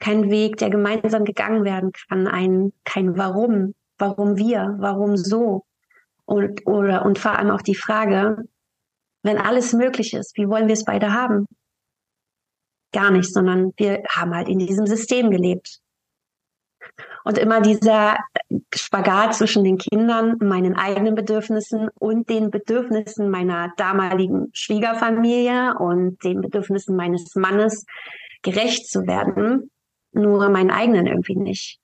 kein Weg, der gemeinsam gegangen werden kann, ein, kein Warum, warum wir, warum so. Und, oder, und vor allem auch die Frage, wenn alles möglich ist, wie wollen wir es beide haben? Gar nicht, sondern wir haben halt in diesem System gelebt. Und immer dieser Spagat zwischen den Kindern, meinen eigenen Bedürfnissen und den Bedürfnissen meiner damaligen Schwiegerfamilie und den Bedürfnissen meines Mannes gerecht zu werden, nur meinen eigenen irgendwie nicht.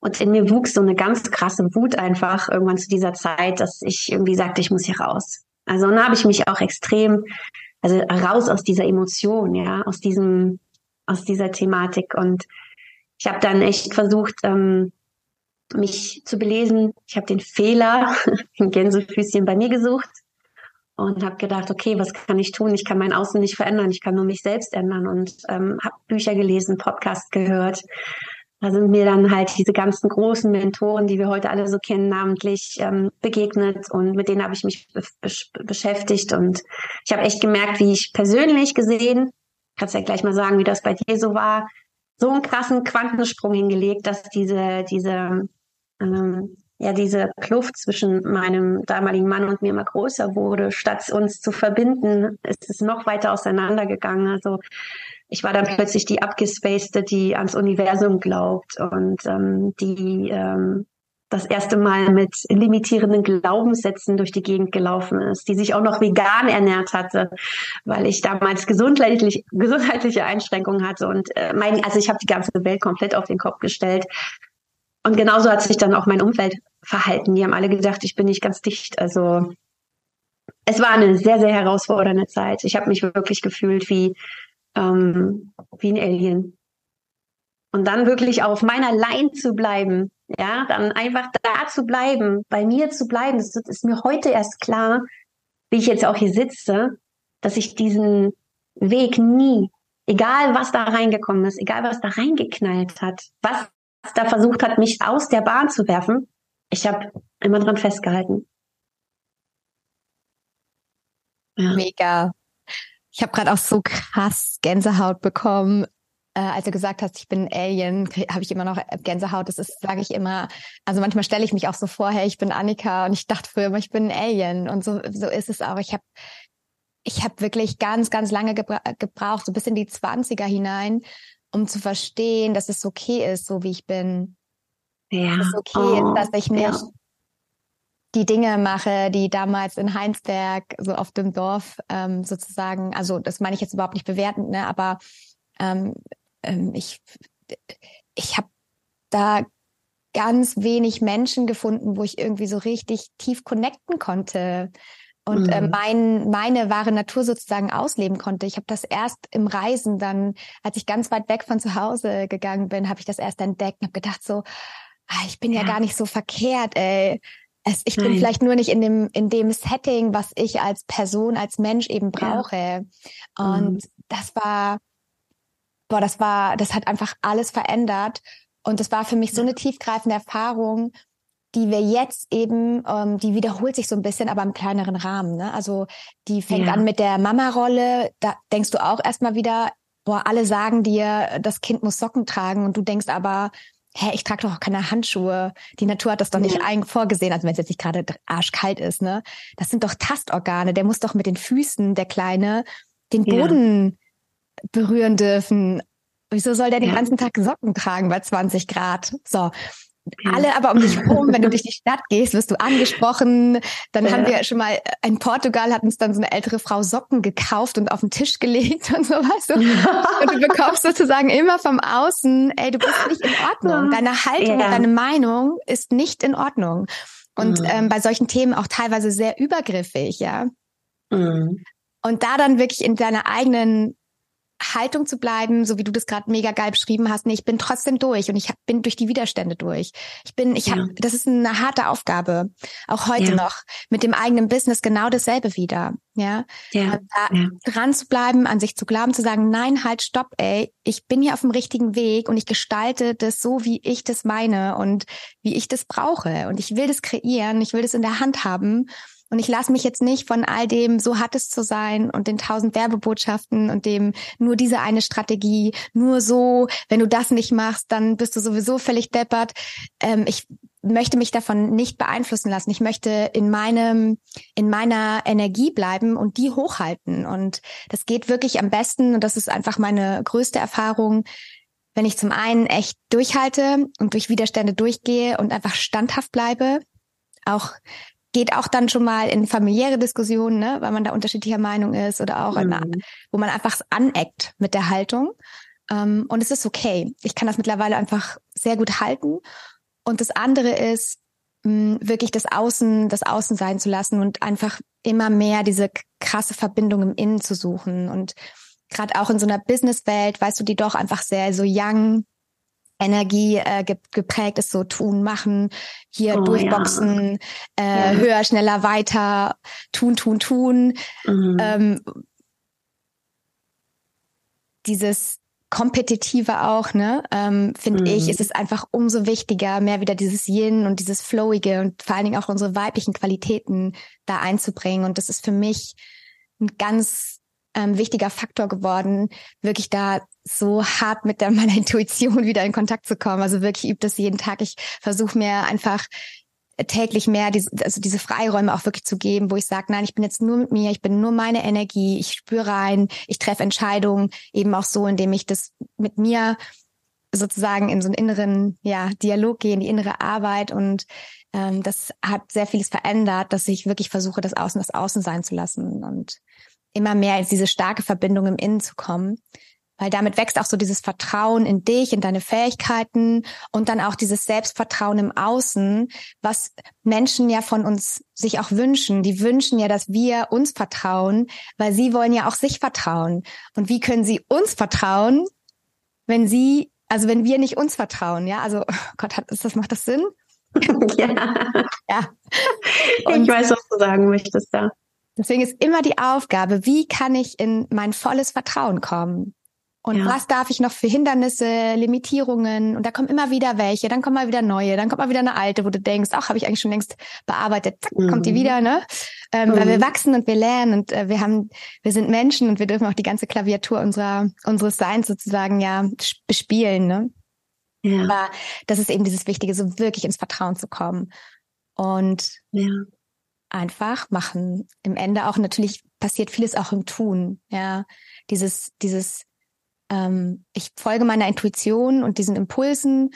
Und in mir wuchs so eine ganz krasse Wut einfach irgendwann zu dieser Zeit, dass ich irgendwie sagte, ich muss hier raus. Also dann habe ich mich auch extrem, also raus aus dieser Emotion, ja, aus diesem, aus dieser Thematik. Und ich habe dann echt versucht, ähm, mich zu belesen. Ich habe den Fehler, in Gänsefüßchen bei mir gesucht und habe gedacht, okay, was kann ich tun? Ich kann mein Außen nicht verändern, ich kann nur mich selbst ändern und ähm, habe Bücher gelesen, Podcast gehört, da sind mir dann halt diese ganzen großen Mentoren, die wir heute alle so kennen, namentlich ähm, begegnet und mit denen habe ich mich be be beschäftigt und ich habe echt gemerkt, wie ich persönlich gesehen, kannst ja gleich mal sagen, wie das bei dir so war, so einen krassen Quantensprung hingelegt, dass diese diese ähm, ja diese Kluft zwischen meinem damaligen Mann und mir immer größer wurde, statt uns zu verbinden, ist es noch weiter auseinandergegangen. Also ich war dann plötzlich die abgespacede, die ans Universum glaubt und ähm, die ähm, das erste Mal mit limitierenden Glaubenssätzen durch die Gegend gelaufen ist, die sich auch noch vegan ernährt hatte, weil ich damals gesundheitlich, gesundheitliche Einschränkungen hatte und äh, mein, also ich habe die ganze Welt komplett auf den Kopf gestellt. Und genauso hat sich dann auch mein Umfeld verhalten. Die haben alle gedacht, ich bin nicht ganz dicht. Also es war eine sehr, sehr herausfordernde Zeit. Ich habe mich wirklich gefühlt wie, ähm, wie ein Alien. Und dann wirklich auf meiner Line zu bleiben, ja, dann einfach da zu bleiben, bei mir zu bleiben. Das ist mir heute erst klar, wie ich jetzt auch hier sitze, dass ich diesen Weg nie, egal was da reingekommen ist, egal was da reingeknallt hat, was da versucht hat, mich aus der Bahn zu werfen, ich habe immer dran festgehalten. Ja. Mega. Ich habe gerade auch so krass Gänsehaut bekommen, äh, als du gesagt hast, ich bin ein Alien, habe ich immer noch Gänsehaut. Das ist, sage ich immer. Also manchmal stelle ich mich auch so vor, hey, ich bin Annika und ich dachte früher immer, ich bin ein Alien. Und so, so ist es auch. Ich habe ich habe wirklich ganz, ganz lange gebra gebraucht, so bis in die Zwanziger hinein, um zu verstehen, dass es okay ist, so wie ich bin. Ja. Dass es okay oh, ist, dass ich nicht ja. Die Dinge mache, die damals in Heinsberg, so auf dem Dorf ähm, sozusagen, also das meine ich jetzt überhaupt nicht bewertend, ne, aber ähm, ähm, ich, ich habe da ganz wenig Menschen gefunden, wo ich irgendwie so richtig tief connecten konnte und äh, mhm. äh, mein, meine wahre Natur sozusagen ausleben konnte. Ich habe das erst im Reisen dann, als ich ganz weit weg von zu Hause gegangen bin, habe ich das erst entdeckt und habe gedacht so, ah, ich bin ja. ja. gar nicht so verkehrt, ey. Es, ich Nein. bin vielleicht nur nicht in dem in dem Setting, was ich als Person, als Mensch eben brauche. Ja. Und mhm. das war boah, das war, das hat einfach alles verändert. Und das war für mich so eine tiefgreifende Erfahrung, die wir jetzt eben, ähm, die wiederholt sich so ein bisschen, aber im kleineren Rahmen. Ne? Also die fängt ja. an mit der Mama-Rolle. Da denkst du auch erstmal wieder, boah, alle sagen dir, das Kind muss Socken tragen und du denkst aber, hä, ich trage doch auch keine Handschuhe. Die Natur hat das doch nicht ja. vorgesehen, also wenn es jetzt nicht gerade arschkalt ist, ne? Das sind doch Tastorgane. Der muss doch mit den Füßen, der Kleine, den Boden berühren dürfen. Wieso soll der den ganzen Tag Socken tragen bei 20 Grad? So. Alle aber um dich herum, wenn du durch die Stadt gehst, wirst du angesprochen. Dann ja. haben wir schon mal in Portugal hat uns dann so eine ältere Frau Socken gekauft und auf den Tisch gelegt und so, weißt du. Und du bekommst sozusagen immer vom Außen, ey, du bist nicht in Ordnung. Deine Haltung ja. deine Meinung ist nicht in Ordnung. Und mhm. ähm, bei solchen Themen auch teilweise sehr übergriffig, ja. Mhm. Und da dann wirklich in deiner eigenen Haltung zu bleiben, so wie du das gerade mega geil beschrieben hast. Nee, ich bin trotzdem durch und ich hab, bin durch die Widerstände durch. Ich bin, ich ja. habe, das ist eine harte Aufgabe, auch heute ja. noch mit dem eigenen Business genau dasselbe wieder. Ja, ja. da ja. dran zu bleiben, an sich zu glauben, zu sagen, nein, halt, stopp, ey, ich bin hier auf dem richtigen Weg und ich gestalte das so, wie ich das meine und wie ich das brauche und ich will das kreieren, ich will das in der Hand haben und ich lasse mich jetzt nicht von all dem, so hat es zu sein und den tausend Werbebotschaften und dem nur diese eine Strategie, nur so, wenn du das nicht machst, dann bist du sowieso völlig deppert. Ähm, ich möchte mich davon nicht beeinflussen lassen. Ich möchte in meinem, in meiner Energie bleiben und die hochhalten. Und das geht wirklich am besten. Und das ist einfach meine größte Erfahrung, wenn ich zum einen echt durchhalte und durch Widerstände durchgehe und einfach standhaft bleibe, auch geht auch dann schon mal in familiäre Diskussionen, ne, weil man da unterschiedlicher Meinung ist oder auch, mhm. an, wo man einfach aneckt mit der Haltung. Ähm, und es ist okay. Ich kann das mittlerweile einfach sehr gut halten. Und das andere ist, mh, wirklich das Außen, das Außen sein zu lassen und einfach immer mehr diese krasse Verbindung im Innen zu suchen. Und gerade auch in so einer Businesswelt, weißt du, die doch einfach sehr so young Energie äh, geprägt ist, so tun, machen, hier oh, durchboxen, ja. Äh, ja. höher, schneller, weiter, tun, tun, tun. Mhm. Ähm, dieses kompetitive auch, ne, ähm, finde mhm. ich, ist es einfach umso wichtiger, mehr wieder dieses Yin und dieses Flowige und vor allen Dingen auch unsere weiblichen Qualitäten da einzubringen. Und das ist für mich ein ganz ähm, wichtiger Faktor geworden, wirklich da so hart mit der, meiner Intuition wieder in Kontakt zu kommen. Also wirklich übt das jeden Tag. Ich versuche mir einfach täglich mehr diese, also diese Freiräume auch wirklich zu geben, wo ich sage, nein, ich bin jetzt nur mit mir, ich bin nur meine Energie, ich spüre rein, ich treffe Entscheidungen eben auch so, indem ich das mit mir sozusagen in so einen inneren ja, Dialog gehe, in die innere Arbeit und ähm, das hat sehr vieles verändert, dass ich wirklich versuche, das Außen das Außen sein zu lassen und immer mehr in diese starke Verbindung im Innen zu kommen weil damit wächst auch so dieses Vertrauen in dich, in deine Fähigkeiten und dann auch dieses Selbstvertrauen im Außen, was Menschen ja von uns sich auch wünschen. Die wünschen ja, dass wir uns vertrauen, weil sie wollen ja auch sich vertrauen. Und wie können sie uns vertrauen, wenn sie, also wenn wir nicht uns vertrauen, ja? Also oh Gott, hat, ist das macht das Sinn? ja. ja. Und ich weiß, was du sagen möchtest, ja. Deswegen ist immer die Aufgabe, wie kann ich in mein volles Vertrauen kommen? Und ja. was darf ich noch für Hindernisse, Limitierungen? Und da kommen immer wieder welche, dann kommen mal wieder neue, dann kommt mal wieder eine alte, wo du denkst, ach, habe ich eigentlich schon längst bearbeitet. Zack, mhm. kommt die mhm. wieder, ne? Ähm, mhm. Weil wir mhm. wachsen und wir lernen und äh, wir haben, wir sind Menschen und wir dürfen auch die ganze Klaviatur unserer unseres Seins sozusagen ja bespielen, ne? Ja. Aber das ist eben dieses Wichtige, so wirklich ins Vertrauen zu kommen und ja. Einfach machen. Im Ende auch natürlich passiert vieles auch im Tun, ja. Dieses, dieses ähm, ich folge meiner Intuition und diesen Impulsen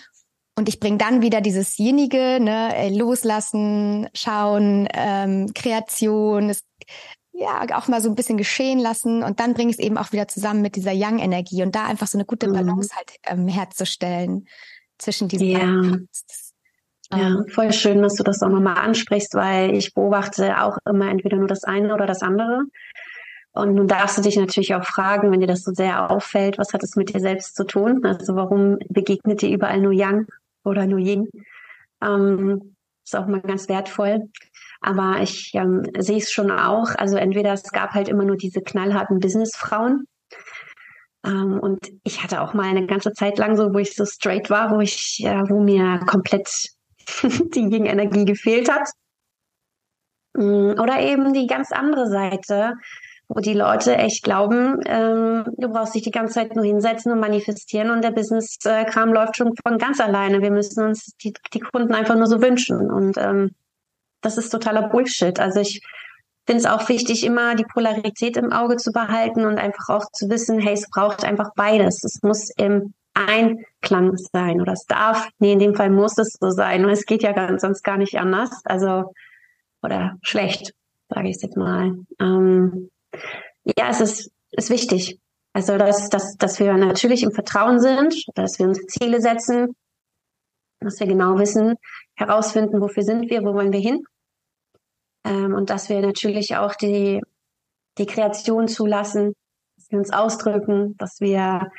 und ich bringe dann wieder diesesjenige, ne, äh, loslassen, schauen, ähm, Kreation, es, ja, auch mal so ein bisschen geschehen lassen und dann bringe ich es eben auch wieder zusammen mit dieser Yang-Energie und da einfach so eine gute mhm. Balance mhm. halt ähm, herzustellen zwischen diesen ja. beiden. Ja, ähm, voll schön, dass du das auch nochmal ansprichst, weil ich beobachte auch immer entweder nur das eine oder das andere. Und nun darfst du dich natürlich auch fragen, wenn dir das so sehr auffällt, was hat es mit dir selbst zu tun? Also warum begegnet dir überall nur Yang oder nur Yin? Ähm, ist auch mal ganz wertvoll. Aber ich ähm, sehe es schon auch. Also entweder es gab halt immer nur diese knallharten Businessfrauen. Ähm, und ich hatte auch mal eine ganze Zeit lang so, wo ich so straight war, wo ich, äh, wo mir komplett die Yin-Energie gefehlt hat. Mm, oder eben die ganz andere Seite, wo die Leute echt glauben, ähm, du brauchst dich die ganze Zeit nur hinsetzen und manifestieren und der Business-Kram läuft schon von ganz alleine. Wir müssen uns die, die Kunden einfach nur so wünschen. Und ähm, das ist totaler Bullshit. Also ich finde es auch wichtig, immer die Polarität im Auge zu behalten und einfach auch zu wissen, hey, es braucht einfach beides. Es muss im Einklang sein oder es darf, nee, in dem Fall muss es so sein. Und es geht ja ganz, sonst gar nicht anders. Also, oder schlecht, sage ich jetzt mal. Ähm, ja, es ist, ist wichtig. Also, dass, dass, dass wir natürlich im Vertrauen sind, dass wir uns Ziele setzen, dass wir genau wissen, herausfinden, wofür sind wir, wo wollen wir hin. Ähm, und dass wir natürlich auch die, die Kreation zulassen, dass wir uns ausdrücken, dass wir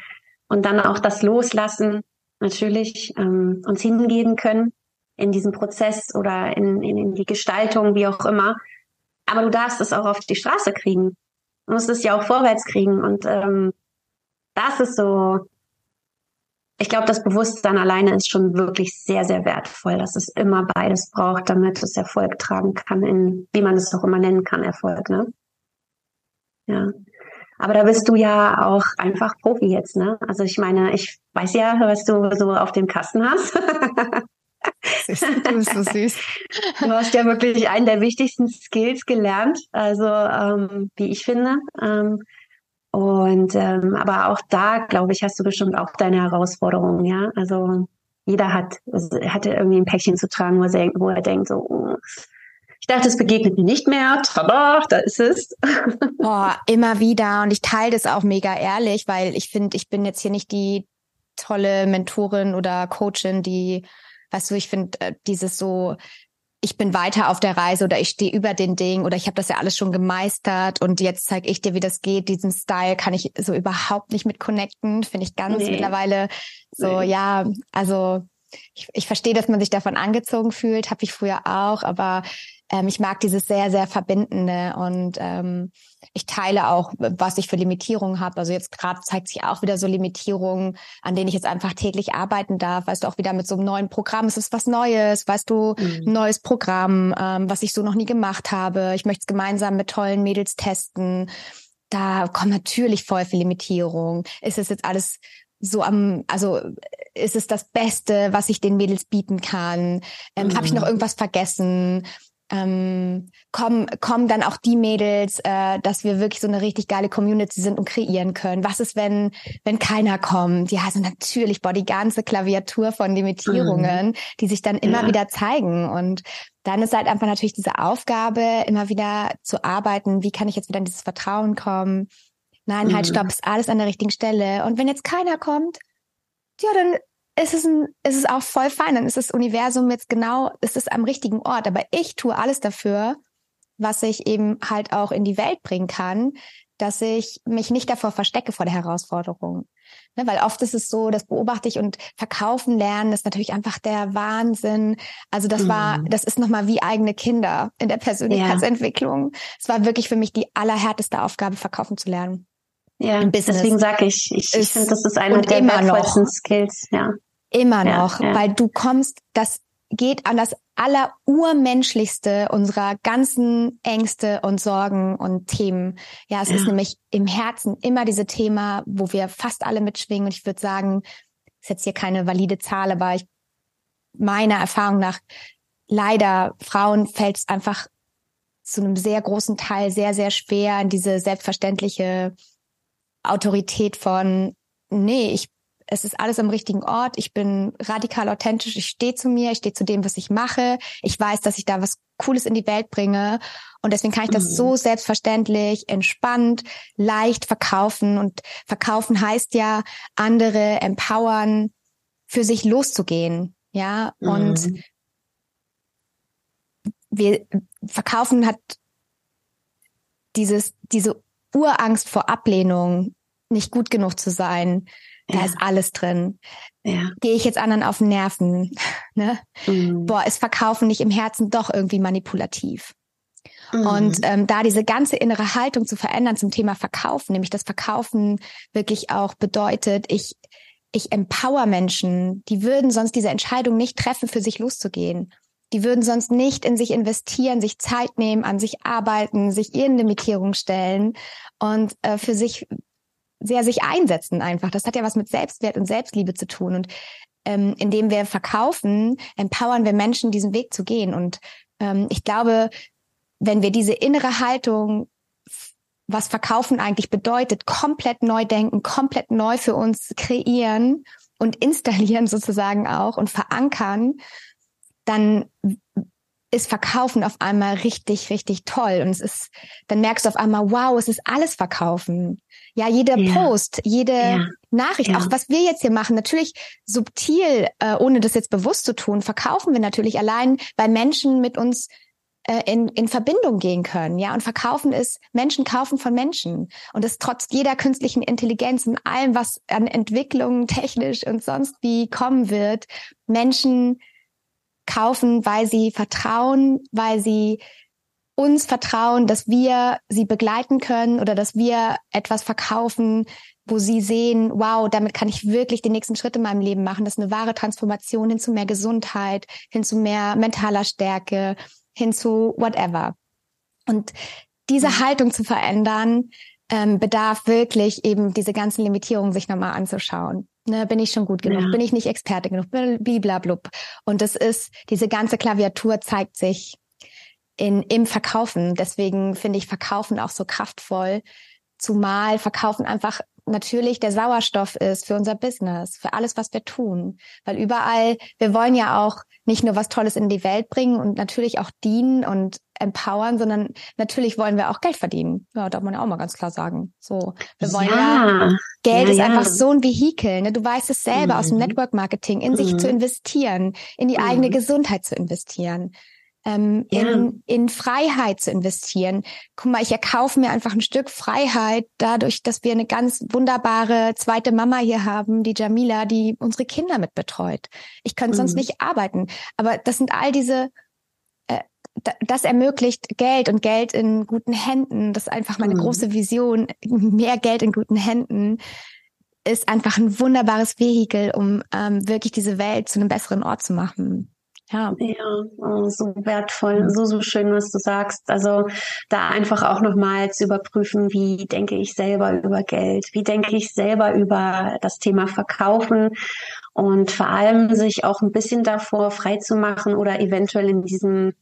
und dann auch das loslassen, natürlich ähm, uns hingeben können in diesem Prozess oder in, in, in die Gestaltung, wie auch immer. Aber du darfst es auch auf die Straße kriegen muss es ja auch vorwärts kriegen. Und ähm, das ist so, ich glaube, das Bewusstsein alleine ist schon wirklich sehr, sehr wertvoll, dass es immer beides braucht, damit es Erfolg tragen kann, in wie man es auch immer nennen kann, Erfolg, ne? Ja. Aber da bist du ja auch einfach Profi jetzt, ne? Also ich meine, ich weiß ja, was du so auf dem Kasten hast. Du bist so süß. Du hast ja wirklich einen der wichtigsten Skills gelernt, also ähm, wie ich finde. Ähm, und ähm, aber auch da, glaube ich, hast du bestimmt auch deine Herausforderungen, ja. Also jeder hat, also, hatte irgendwie ein Päckchen zu tragen, wo er, wo er denkt, so, oh, ich dachte, es begegnet mir nicht mehr. Tada, da ist es. Boah, immer wieder. Und ich teile das auch mega ehrlich, weil ich finde, ich bin jetzt hier nicht die tolle Mentorin oder Coachin, die Weißt du, ich finde äh, dieses so, ich bin weiter auf der Reise oder ich stehe über den Ding oder ich habe das ja alles schon gemeistert und jetzt zeige ich dir, wie das geht. Diesen Style kann ich so überhaupt nicht mit connecten. Finde ich ganz nee. mittlerweile so, nee. ja, also ich, ich verstehe, dass man sich davon angezogen fühlt, habe ich früher auch, aber ähm, ich mag dieses sehr, sehr Verbindende und ähm, ich teile auch, was ich für Limitierungen habe. Also jetzt gerade zeigt sich auch wieder so Limitierungen, an denen ich jetzt einfach täglich arbeiten darf. Weißt du, auch wieder mit so einem neuen Programm. Es ist was Neues, weißt du, mhm. neues Programm, ähm, was ich so noch nie gemacht habe. Ich möchte es gemeinsam mit tollen Mädels testen. Da kommt natürlich voll viel Limitierung. Ist es jetzt alles so am, also ist es das Beste, was ich den Mädels bieten kann? Ähm, mhm. Habe ich noch irgendwas vergessen? Ähm, kommen, kommen dann auch die Mädels, äh, dass wir wirklich so eine richtig geile Community sind und kreieren können. Was ist, wenn, wenn keiner kommt? Ja, also natürlich, boah, die ganze Klaviatur von Limitierungen, mhm. die sich dann immer ja. wieder zeigen. Und dann ist halt einfach natürlich diese Aufgabe, immer wieder zu arbeiten. Wie kann ich jetzt wieder in dieses Vertrauen kommen? Nein, halt, mhm. stopp, ist alles an der richtigen Stelle. Und wenn jetzt keiner kommt, ja, dann ist es, ein, ist es auch voll fein. Dann ist das Universum jetzt genau, ist es am richtigen Ort. Aber ich tue alles dafür, was ich eben halt auch in die Welt bringen kann, dass ich mich nicht davor verstecke vor der Herausforderung. Ne, weil oft ist es so, das beobachte ich und verkaufen lernen ist natürlich einfach der Wahnsinn. Also das mhm. war, das ist nochmal wie eigene Kinder in der Persönlichkeitsentwicklung. Ja. Es war wirklich für mich die allerhärteste Aufgabe, verkaufen zu lernen. Ja, deswegen sage ich, ich, ich finde, das ist einer der wertvollsten Skills, ja. Immer noch, ja, ja. weil du kommst, das geht an das allerurmenschlichste unserer ganzen Ängste und Sorgen und Themen. Ja, es ja. ist nämlich im Herzen immer diese Thema, wo wir fast alle mitschwingen. Und ich würde sagen, ist jetzt hier keine valide Zahl, aber ich, meiner Erfahrung nach, leider Frauen fällt es einfach zu einem sehr großen Teil sehr, sehr schwer in diese selbstverständliche Autorität von, nee, ich, es ist alles am richtigen Ort, ich bin radikal authentisch, ich stehe zu mir, ich stehe zu dem, was ich mache, ich weiß, dass ich da was Cooles in die Welt bringe. Und deswegen kann ich das mhm. so selbstverständlich, entspannt, leicht verkaufen. Und verkaufen heißt ja, andere empowern, für sich loszugehen, ja, mhm. und wir verkaufen hat dieses, diese Urangst vor Ablehnung, nicht gut genug zu sein. Da ja. ist alles drin. Ja. Gehe ich jetzt anderen auf den Nerven? ne? Mhm. Boah, ist Verkaufen nicht im Herzen doch irgendwie manipulativ? Mhm. Und ähm, da diese ganze innere Haltung zu verändern zum Thema Verkaufen, nämlich das Verkaufen wirklich auch bedeutet, ich, ich empower Menschen, die würden sonst diese Entscheidung nicht treffen, für sich loszugehen. Die würden sonst nicht in sich investieren, sich Zeit nehmen, an sich arbeiten, sich ihren Limitierungen stellen und äh, für sich sehr sich einsetzen einfach. Das hat ja was mit Selbstwert und Selbstliebe zu tun. Und ähm, indem wir verkaufen, empowern wir Menschen, diesen Weg zu gehen. Und ähm, ich glaube, wenn wir diese innere Haltung, was Verkaufen eigentlich bedeutet, komplett neu denken, komplett neu für uns kreieren und installieren sozusagen auch und verankern, dann ist Verkaufen auf einmal richtig, richtig toll. Und es ist, dann merkst du auf einmal, wow, es ist alles Verkaufen. Ja, jeder ja. Post, jede ja. Nachricht, ja. auch was wir jetzt hier machen, natürlich subtil, äh, ohne das jetzt bewusst zu tun, verkaufen wir natürlich allein, weil Menschen mit uns äh, in, in Verbindung gehen können. Ja, und verkaufen ist, Menschen kaufen von Menschen. Und es trotz jeder künstlichen Intelligenz und allem, was an Entwicklungen technisch und sonst wie kommen wird, Menschen kaufen, weil sie vertrauen, weil sie uns vertrauen, dass wir sie begleiten können oder dass wir etwas verkaufen, wo sie sehen, wow, damit kann ich wirklich den nächsten Schritt in meinem Leben machen. Das ist eine wahre Transformation hin zu mehr Gesundheit, hin zu mehr mentaler Stärke, hin zu whatever. Und diese mhm. Haltung zu verändern, ähm, bedarf wirklich eben diese ganzen Limitierungen sich nochmal anzuschauen. Ne, bin ich schon gut genug? Ja. Bin ich nicht Experte genug? Bliblablub. Und das ist, diese ganze Klaviatur zeigt sich in, im Verkaufen. Deswegen finde ich Verkaufen auch so kraftvoll. Zumal Verkaufen einfach natürlich der Sauerstoff ist für unser Business, für alles, was wir tun. Weil überall, wir wollen ja auch nicht nur was Tolles in die Welt bringen und natürlich auch dienen und empowern, sondern natürlich wollen wir auch Geld verdienen. Ja, darf man ja auch mal ganz klar sagen. So, wir wollen ja, ja Geld ja, ist ja. einfach so ein Vehikel. Ne? Du weißt es selber mhm. aus dem mhm. Network Marketing, in mhm. sich zu investieren, in die mhm. eigene Gesundheit zu investieren. Ähm, ja. in, in Freiheit zu investieren. Guck mal, ich erkaufe mir einfach ein Stück Freiheit dadurch, dass wir eine ganz wunderbare zweite Mama hier haben, die Jamila, die unsere Kinder mitbetreut. Ich könnte mhm. sonst nicht arbeiten. Aber das sind all diese das ermöglicht Geld und Geld in guten Händen. Das ist einfach meine mhm. große Vision. Mehr Geld in guten Händen ist einfach ein wunderbares Vehikel, um ähm, wirklich diese Welt zu einem besseren Ort zu machen. Ja, ja oh, so wertvoll, so, so schön, was du sagst. Also da einfach auch nochmal zu überprüfen, wie denke ich selber über Geld, wie denke ich selber über das Thema Verkaufen? Und vor allem sich auch ein bisschen davor frei zu machen oder eventuell in diesem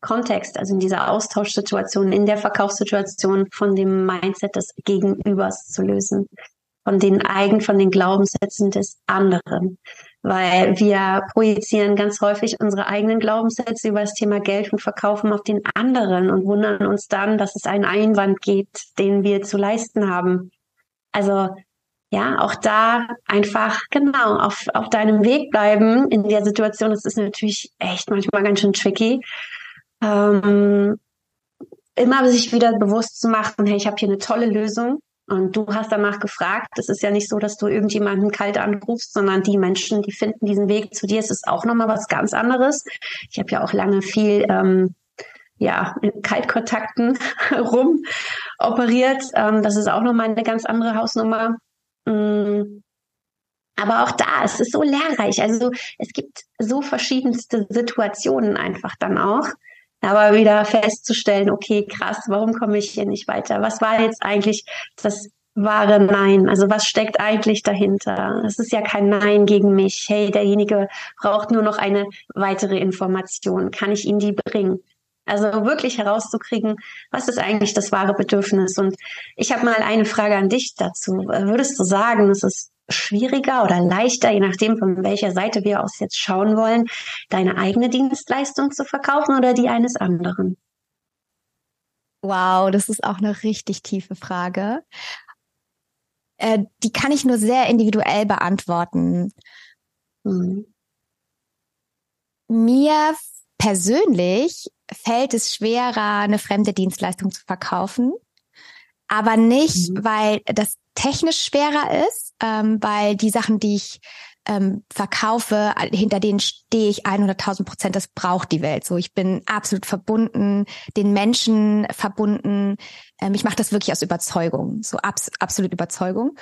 Kontext, also in dieser Austauschsituation, in der Verkaufssituation von dem Mindset des Gegenübers zu lösen, von den Eigen, von den Glaubenssätzen des anderen weil wir projizieren ganz häufig unsere eigenen Glaubenssätze über das Thema Geld und Verkaufen auf den anderen und wundern uns dann, dass es einen Einwand gibt, den wir zu leisten haben. Also ja, auch da einfach genau auf, auf deinem Weg bleiben in der Situation. Das ist natürlich echt manchmal ganz schön tricky. Ähm, immer sich wieder bewusst zu machen, hey, ich habe hier eine tolle Lösung und du hast danach gefragt. Es ist ja nicht so, dass du irgendjemanden kalt anrufst, sondern die Menschen, die finden diesen Weg zu dir. Es ist auch nochmal was ganz anderes. Ich habe ja auch lange viel ähm, ja, in Kaltkontakten rum operiert. Ähm, das ist auch nochmal eine ganz andere Hausnummer. Mm. Aber auch da, es ist so lehrreich. Also es gibt so verschiedenste Situationen einfach dann auch. Aber wieder festzustellen, okay, krass, warum komme ich hier nicht weiter? Was war jetzt eigentlich das wahre Nein? Also was steckt eigentlich dahinter? Es ist ja kein Nein gegen mich. Hey, derjenige braucht nur noch eine weitere Information. Kann ich ihm die bringen? Also wirklich herauszukriegen, was ist eigentlich das wahre Bedürfnis? Und ich habe mal eine Frage an dich dazu. Würdest du sagen, es ist schwieriger oder leichter, je nachdem, von welcher Seite wir aus jetzt schauen wollen, deine eigene Dienstleistung zu verkaufen oder die eines anderen? Wow, das ist auch eine richtig tiefe Frage. Äh, die kann ich nur sehr individuell beantworten. Mhm. Mir persönlich fällt es schwerer, eine fremde Dienstleistung zu verkaufen, aber nicht, mhm. weil das technisch schwerer ist, ähm, weil die Sachen, die ich ähm, verkaufe, hinter denen stehe ich 100.000 Prozent. Das braucht die Welt. So, ich bin absolut verbunden, den Menschen verbunden. Ähm, ich mache das wirklich aus Überzeugung, so abs absolut Überzeugung.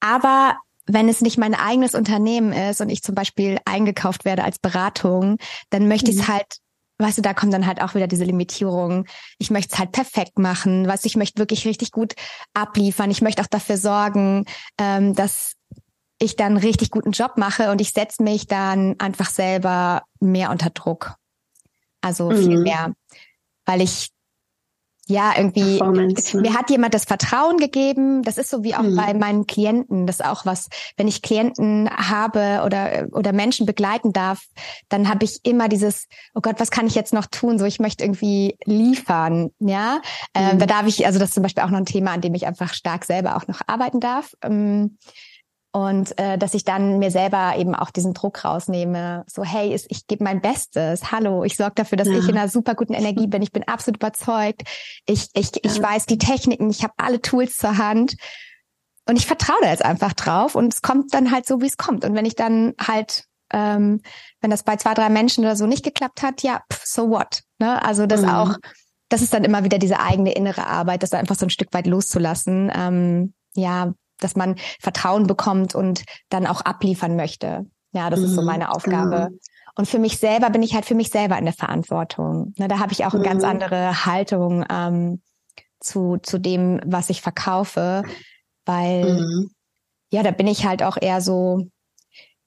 Aber wenn es nicht mein eigenes Unternehmen ist und ich zum Beispiel eingekauft werde als Beratung, dann möchte mhm. ich es halt weißt du, da kommt dann halt auch wieder diese Limitierung. Ich möchte es halt perfekt machen, weißt du, ich möchte wirklich richtig gut abliefern. Ich möchte auch dafür sorgen, ähm, dass ich dann richtig guten Job mache und ich setze mich dann einfach selber mehr unter Druck. Also viel mhm. mehr, weil ich ja, irgendwie, ne? mir hat jemand das Vertrauen gegeben. Das ist so wie auch mhm. bei meinen Klienten. Das ist auch was, wenn ich Klienten habe oder, oder Menschen begleiten darf, dann habe ich immer dieses, oh Gott, was kann ich jetzt noch tun? So, ich möchte irgendwie liefern, ja. Mhm. Ähm, da darf ich, also das ist zum Beispiel auch noch ein Thema, an dem ich einfach stark selber auch noch arbeiten darf. Ähm, und äh, dass ich dann mir selber eben auch diesen Druck rausnehme, so hey, ich gebe mein Bestes, hallo, ich sorge dafür, dass ja. ich in einer super guten Energie bin, ich bin absolut überzeugt, ich ich ja. ich weiß die Techniken, ich habe alle Tools zur Hand und ich vertraue da jetzt einfach drauf und es kommt dann halt so, wie es kommt. Und wenn ich dann halt ähm, wenn das bei zwei drei Menschen oder so nicht geklappt hat, ja, pff, so what, ne? Also das mhm. auch, das ist dann immer wieder diese eigene innere Arbeit, das einfach so ein Stück weit loszulassen. Ähm, ja, dass man Vertrauen bekommt und dann auch abliefern möchte. Ja, das mhm, ist so mhm, meine Aufgabe. Genau. Und für mich selber bin ich halt für mich selber in der Verantwortung. Ne, da habe ich auch eine mhm. ganz andere Haltung ähm, zu, zu dem, was ich verkaufe, weil mhm. ja, da bin ich halt auch eher so,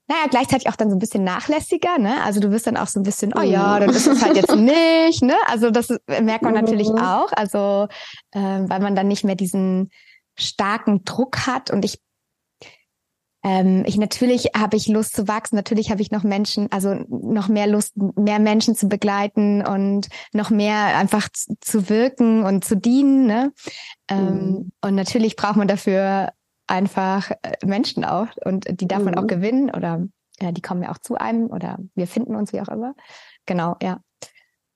naja, gleichzeitig auch dann so ein bisschen nachlässiger, ne? Also du wirst dann auch so ein bisschen, oh ja, mhm. dann ist es halt jetzt nicht, ne? Also das merkt man natürlich mhm. auch, also äh, weil man dann nicht mehr diesen starken Druck hat und ich ähm, ich natürlich habe ich Lust zu wachsen, natürlich habe ich noch Menschen, also noch mehr Lust, mehr Menschen zu begleiten und noch mehr einfach zu, zu wirken und zu dienen. Ne? Ähm, mhm. Und natürlich braucht man dafür einfach äh, Menschen auch und die darf man auch mhm. gewinnen oder ja, die kommen ja auch zu einem oder wir finden uns wie auch immer. Genau, ja.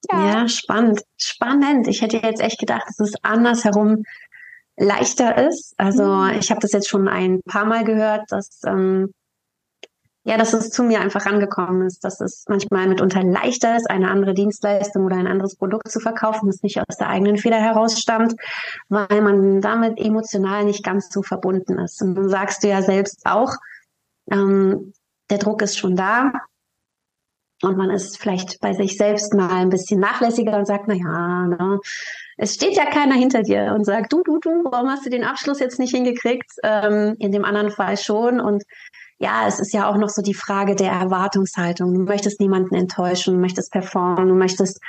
Ja, ja spannend, spannend. Ich hätte jetzt echt gedacht, es ist andersherum leichter ist. Also mhm. ich habe das jetzt schon ein paar Mal gehört, dass ähm, ja, dass es zu mir einfach angekommen ist, dass es manchmal mitunter leichter ist, eine andere Dienstleistung oder ein anderes Produkt zu verkaufen, das nicht aus der eigenen Feder herausstammt, weil man damit emotional nicht ganz so verbunden ist. Und dann sagst du ja selbst auch, ähm, der Druck ist schon da. Und man ist vielleicht bei sich selbst mal ein bisschen nachlässiger und sagt, na ja, ne, es steht ja keiner hinter dir und sagt, du, du, du, warum hast du den Abschluss jetzt nicht hingekriegt? Ähm, in dem anderen Fall schon. Und ja, es ist ja auch noch so die Frage der Erwartungshaltung. Du möchtest niemanden enttäuschen, du möchtest performen, du möchtest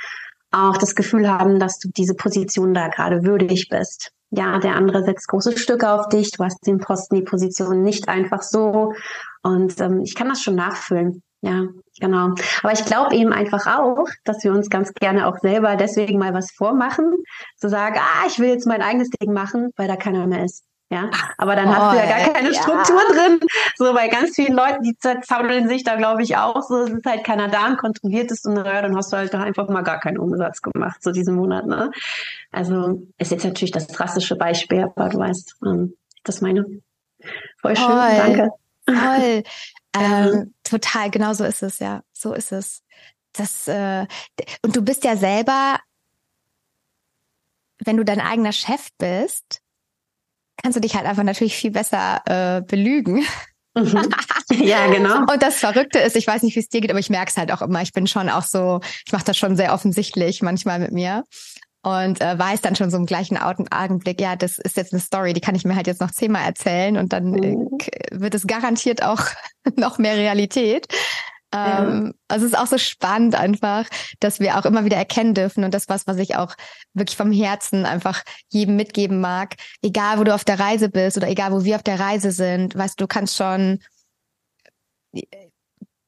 auch das Gefühl haben, dass du diese Position da gerade würdig bist. Ja, der andere setzt große Stücke auf dich, du hast den Posten, die Position nicht einfach so. Und ähm, ich kann das schon nachfühlen. Ja, genau. Aber ich glaube eben einfach auch, dass wir uns ganz gerne auch selber deswegen mal was vormachen, zu sagen, ah, ich will jetzt mein eigenes Ding machen, weil da keiner mehr ist. Ja, aber dann oh, hast du ja gar keine ja. Struktur drin. So bei ganz vielen Leuten, die zerzaubeln sich da, glaube ich, auch so. Es ist halt keiner da und kontrolliert es und naja, dann hast du halt einfach mal gar keinen Umsatz gemacht, so diesen Monat. Ne? Also ist jetzt natürlich das drastische Beispiel, aber du weißt, ähm, das meine. Voll schön, Toll. danke. Toll. Ähm, total, genau so ist es, ja. So ist es. Das, äh, und du bist ja selber, wenn du dein eigener Chef bist, kannst du dich halt einfach natürlich viel besser äh, belügen. Mhm. Ja, genau. Und das Verrückte ist, ich weiß nicht, wie es dir geht, aber ich merke es halt auch immer. Ich bin schon auch so, ich mache das schon sehr offensichtlich manchmal mit mir und äh, weiß dann schon so im gleichen Augenblick, ja, das ist jetzt eine Story, die kann ich mir halt jetzt noch zehnmal erzählen und dann äh, mhm. wird es garantiert auch noch mehr Realität. Ähm, Also es ist auch so spannend einfach, dass wir auch immer wieder erkennen dürfen und das was, was ich auch wirklich vom Herzen einfach jedem mitgeben mag. Egal, wo du auf der Reise bist oder egal, wo wir auf der Reise sind, weißt du, kannst schon äh,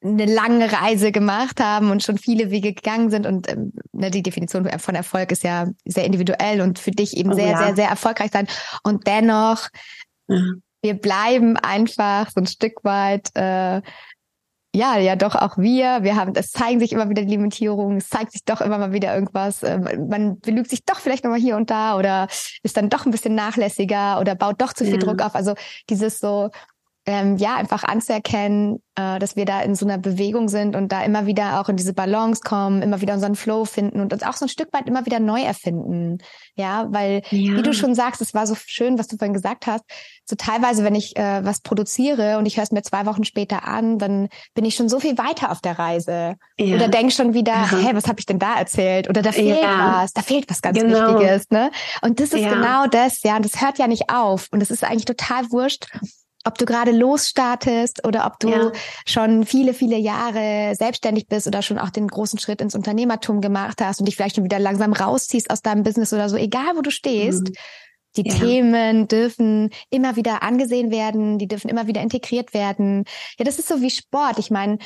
eine lange Reise gemacht haben und schon viele Wege gegangen sind und ähm, ne, die Definition von Erfolg ist ja sehr individuell und für dich eben oh, sehr, ja. sehr, sehr erfolgreich sein und dennoch ja. wir bleiben einfach so ein Stück weit äh, ja, ja, doch auch wir. Wir haben, es zeigen sich immer wieder die Limitierungen, es zeigt sich doch immer mal wieder irgendwas. Äh, man belügt sich doch vielleicht nochmal hier und da oder ist dann doch ein bisschen nachlässiger oder baut doch zu viel ja. Druck auf. Also dieses so, ähm, ja, einfach anzuerkennen, äh, dass wir da in so einer Bewegung sind und da immer wieder auch in diese Balance kommen, immer wieder unseren Flow finden und uns auch so ein Stück weit immer wieder neu erfinden. Ja, weil, ja. wie du schon sagst, es war so schön, was du vorhin gesagt hast. So teilweise, wenn ich äh, was produziere und ich höre es mir zwei Wochen später an, dann bin ich schon so viel weiter auf der Reise. Ja. Oder denk schon wieder, ja. hey, was habe ich denn da erzählt? Oder da fehlt was, da fehlt was ganz genau. Wichtiges. Ne? Und das ist genau das, ja, und das hört ja nicht auf. Und es ist eigentlich total wurscht ob du gerade losstartest oder ob du ja. schon viele, viele Jahre selbstständig bist oder schon auch den großen Schritt ins Unternehmertum gemacht hast und dich vielleicht schon wieder langsam rausziehst aus deinem Business oder so, egal wo du stehst. Mhm. Die ja. Themen dürfen immer wieder angesehen werden, die dürfen immer wieder integriert werden. Ja, das ist so wie Sport. Ich meine,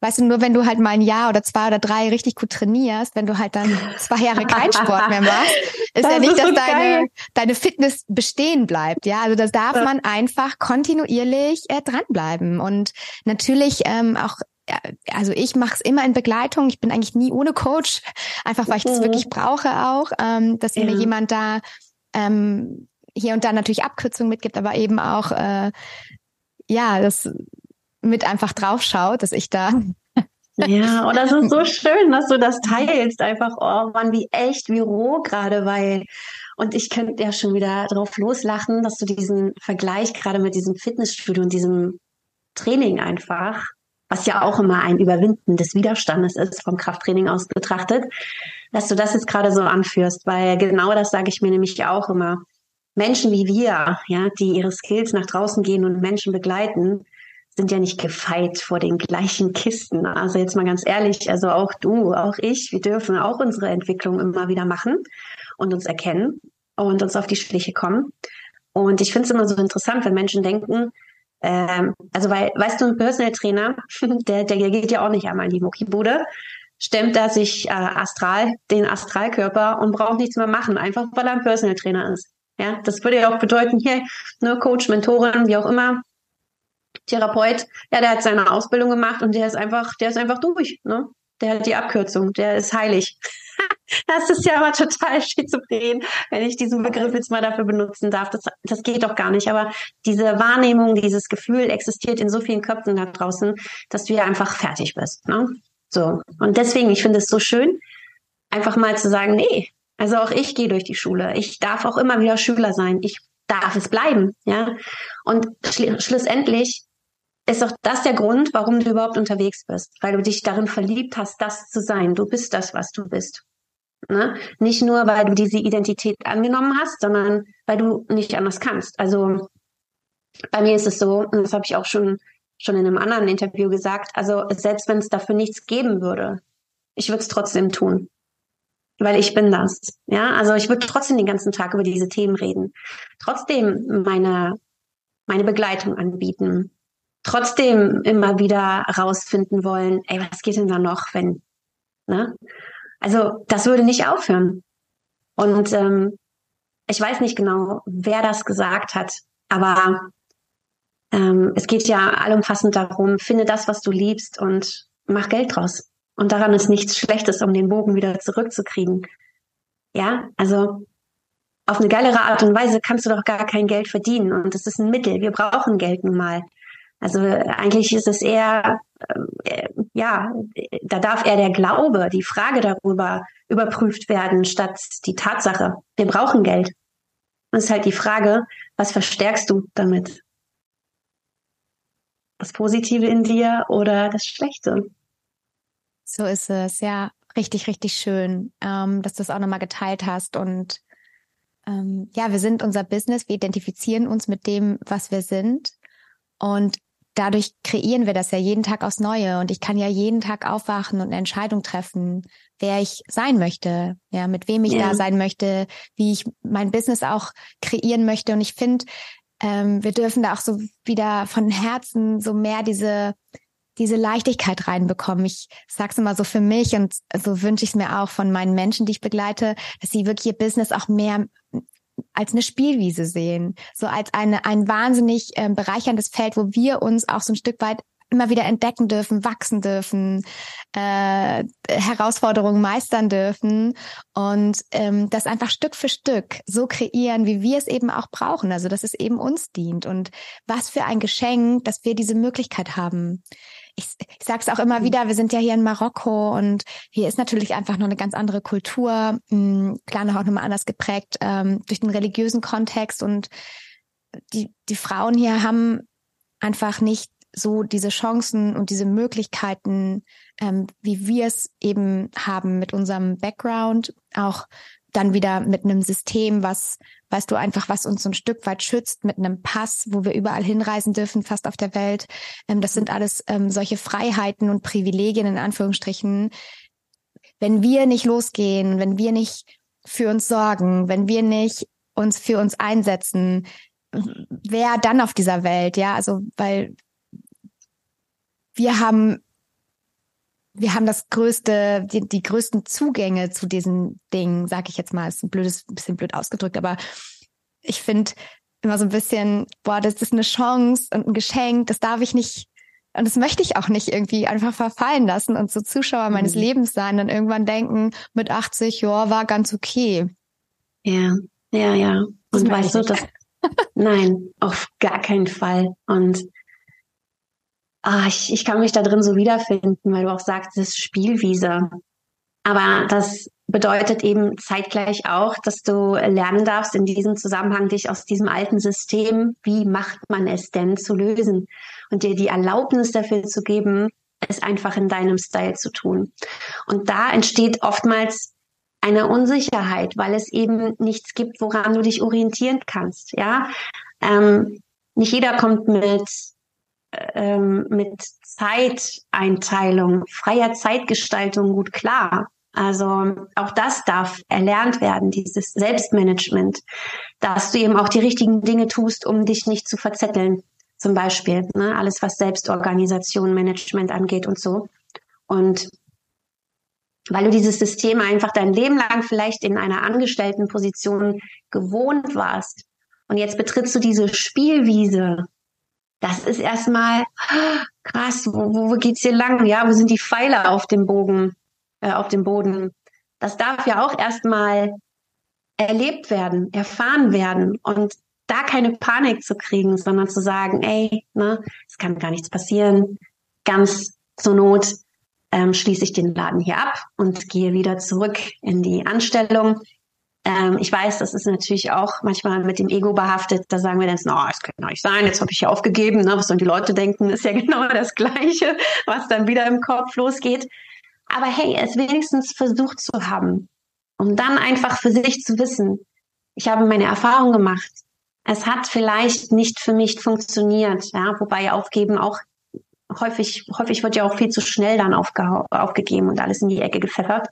Weißt du, nur wenn du halt mal ein Jahr oder zwei oder drei richtig gut trainierst, wenn du halt dann zwei Jahre keinen Sport mehr machst, ist das ja nicht, ist so dass deine, deine Fitness bestehen bleibt. Ja, also das darf ja. man einfach kontinuierlich äh, dranbleiben. Und natürlich ähm, auch also ich mache es immer in Begleitung. Ich bin eigentlich nie ohne Coach, einfach weil ich das mhm. wirklich brauche auch, ähm, dass ja. mir jemand da ähm, hier und da natürlich Abkürzungen mitgibt, aber eben auch äh, ja das mit einfach draufschaut, dass ich da ja, und das ist so schön, dass du das teilst. Einfach, oh Mann, wie echt, wie roh gerade, weil, und ich könnte ja schon wieder drauf loslachen, dass du diesen Vergleich gerade mit diesem Fitnessstudio und diesem Training einfach, was ja auch immer ein Überwinden des Widerstandes ist, vom Krafttraining aus betrachtet, dass du das jetzt gerade so anführst, weil genau das sage ich mir nämlich auch immer. Menschen wie wir, ja, die ihre Skills nach draußen gehen und Menschen begleiten, sind ja nicht gefeit vor den gleichen Kisten. Also jetzt mal ganz ehrlich, also auch du, auch ich, wir dürfen auch unsere Entwicklung immer wieder machen und uns erkennen und uns auf die Schliche kommen. Und ich finde es immer so interessant, wenn Menschen denken, ähm, also weil, weißt du, ein Personal Trainer, der, der geht ja auch nicht einmal in die Muckibude, stemmt da sich äh, astral, den Astralkörper und braucht nichts mehr machen, einfach weil er ein Personal Trainer ist. Ja, das würde ja auch bedeuten, hier, ne, Coach, Mentorin, wie auch immer, Therapeut, ja, der hat seine Ausbildung gemacht und der ist einfach, der ist einfach durch, ne? Der hat die Abkürzung, der ist heilig. das ist ja aber total schizophren, wenn ich diesen Begriff jetzt mal dafür benutzen darf. Das, das geht doch gar nicht. Aber diese Wahrnehmung, dieses Gefühl existiert in so vielen Köpfen da draußen, dass du ja einfach fertig bist. Ne? So. Und deswegen, ich finde es so schön, einfach mal zu sagen, nee, also auch ich gehe durch die Schule. Ich darf auch immer wieder Schüler sein. Ich darf es bleiben, ja. Und schl schlussendlich ist auch das der Grund, warum du überhaupt unterwegs bist, weil du dich darin verliebt hast, das zu sein. Du bist das, was du bist. Ne? Nicht nur, weil du diese Identität angenommen hast, sondern weil du nicht anders kannst. Also bei mir ist es so, und das habe ich auch schon, schon in einem anderen Interview gesagt, also selbst wenn es dafür nichts geben würde, ich würde es trotzdem tun. Weil ich bin das. Ja, also ich würde trotzdem den ganzen Tag über diese Themen reden. Trotzdem meine, meine Begleitung anbieten. Trotzdem immer wieder rausfinden wollen, ey, was geht denn da noch, wenn, ne? Also das würde nicht aufhören. Und ähm, ich weiß nicht genau, wer das gesagt hat, aber ähm, es geht ja allumfassend darum, finde das, was du liebst und mach Geld draus. Und daran ist nichts Schlechtes, um den Bogen wieder zurückzukriegen. Ja, also auf eine geilere Art und Weise kannst du doch gar kein Geld verdienen. Und das ist ein Mittel. Wir brauchen Geld nun mal. Also eigentlich ist es eher, äh, ja, da darf eher der Glaube, die Frage darüber überprüft werden, statt die Tatsache. Wir brauchen Geld. Und es ist halt die Frage, was verstärkst du damit? Das Positive in dir oder das Schlechte? So ist es, ja. Richtig, richtig schön, ähm, dass du es auch nochmal geteilt hast. Und ähm, ja, wir sind unser Business, wir identifizieren uns mit dem, was wir sind. Und dadurch kreieren wir das ja jeden Tag aufs Neue. Und ich kann ja jeden Tag aufwachen und eine Entscheidung treffen, wer ich sein möchte, ja, mit wem ich ja. da sein möchte, wie ich mein Business auch kreieren möchte. Und ich finde, ähm, wir dürfen da auch so wieder von Herzen so mehr diese diese Leichtigkeit reinbekommen. Ich sag's immer so für mich und so wünsche ich es mir auch von meinen Menschen, die ich begleite, dass sie wirklich ihr Business auch mehr als eine Spielwiese sehen, so als eine ein wahnsinnig äh, bereicherndes Feld, wo wir uns auch so ein Stück weit immer wieder entdecken dürfen, wachsen dürfen, äh, Herausforderungen meistern dürfen und ähm, das einfach Stück für Stück so kreieren, wie wir es eben auch brauchen. Also dass es eben uns dient und was für ein Geschenk, dass wir diese Möglichkeit haben ich, ich sage es auch immer wieder, wir sind ja hier in Marokko und hier ist natürlich einfach noch eine ganz andere Kultur, mh, hm, klar noch auch nochmal anders geprägt ähm, durch den religiösen Kontext. Und die, die Frauen hier haben einfach nicht so diese Chancen und diese Möglichkeiten, ähm, wie wir es eben haben mit unserem Background, auch dann wieder mit einem System, was, weißt du, einfach, was uns so ein Stück weit schützt, mit einem Pass, wo wir überall hinreisen dürfen, fast auf der Welt. Ähm, das sind alles ähm, solche Freiheiten und Privilegien in Anführungsstrichen. Wenn wir nicht losgehen, wenn wir nicht für uns sorgen, wenn wir nicht uns für uns einsetzen, wer dann auf dieser Welt, ja, also, weil wir haben wir haben das größte, die, die größten Zugänge zu diesen Dingen, sag ich jetzt mal, ist ein blödes, ein bisschen blöd ausgedrückt, aber ich finde immer so ein bisschen, boah, das ist eine Chance und ein Geschenk, das darf ich nicht, und das möchte ich auch nicht irgendwie einfach verfallen lassen und so Zuschauer mhm. meines Lebens sein und irgendwann denken, mit 80, ja, war ganz okay. Ja, ja, ja. Und weißt du, das, nein, auf gar keinen Fall. Und ah, ich, ich kann mich da drin so wiederfinden, weil du auch sagst, das ist Spielwiese. Aber das bedeutet eben zeitgleich auch, dass du lernen darfst, in diesem Zusammenhang dich aus diesem alten System, wie macht man es denn, zu lösen und dir die Erlaubnis dafür zu geben, es einfach in deinem Style zu tun. Und da entsteht oftmals eine Unsicherheit, weil es eben nichts gibt, woran du dich orientieren kannst. Ja, ähm, nicht jeder kommt mit ähm, mit Zeiteinteilung, freier Zeitgestaltung gut klar. Also auch das darf erlernt werden, dieses Selbstmanagement, dass du eben auch die richtigen Dinge tust, um dich nicht zu verzetteln. Zum Beispiel ne, alles, was Selbstorganisation, Management angeht und so. Und weil du dieses System einfach dein Leben lang vielleicht in einer angestellten Position gewohnt warst und jetzt betrittst du diese Spielwiese das ist erstmal krass, wo, wo geht's hier lang? Ja, wo sind die Pfeile auf dem Bogen, äh, auf dem Boden? Das darf ja auch erstmal erlebt werden, erfahren werden und da keine Panik zu kriegen, sondern zu sagen, ey, ne, es kann gar nichts passieren. Ganz zur Not ähm, schließe ich den Laden hier ab und gehe wieder zurück in die Anstellung. Ähm, ich weiß, das ist natürlich auch manchmal mit dem Ego behaftet. Da sagen wir dann, no, das kann doch nicht sein, jetzt habe ich ja aufgegeben. Ne? Was sollen die Leute denken? Ist ja genau das Gleiche, was dann wieder im Kopf losgeht. Aber hey, es wenigstens versucht zu haben. Und dann einfach für sich zu wissen, ich habe meine Erfahrung gemacht. Es hat vielleicht nicht für mich funktioniert, ja, wobei aufgeben auch häufig, häufig wird ja auch viel zu schnell dann aufge aufgegeben und alles in die Ecke gepfeffert.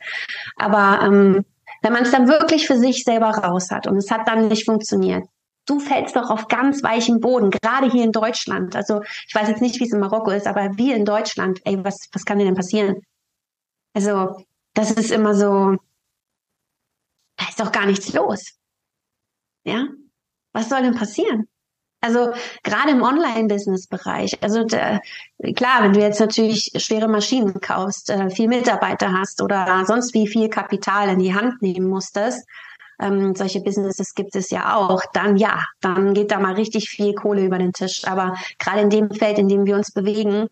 Aber ähm, wenn man es dann wirklich für sich selber raus hat und es hat dann nicht funktioniert, du fällst doch auf ganz weichem Boden, gerade hier in Deutschland. Also ich weiß jetzt nicht, wie es in Marokko ist, aber wir in Deutschland, ey, was, was kann dir denn passieren? Also das ist immer so, da ist doch gar nichts los. Ja? Was soll denn passieren? Also gerade im Online-Business-Bereich. Also der, klar, wenn du jetzt natürlich schwere Maschinen kaufst, äh, viel Mitarbeiter hast oder sonst wie viel Kapital in die Hand nehmen musstest, ähm, solche Businesses gibt es ja auch, dann ja, dann geht da mal richtig viel Kohle über den Tisch. Aber gerade in dem Feld, in dem wir uns bewegen,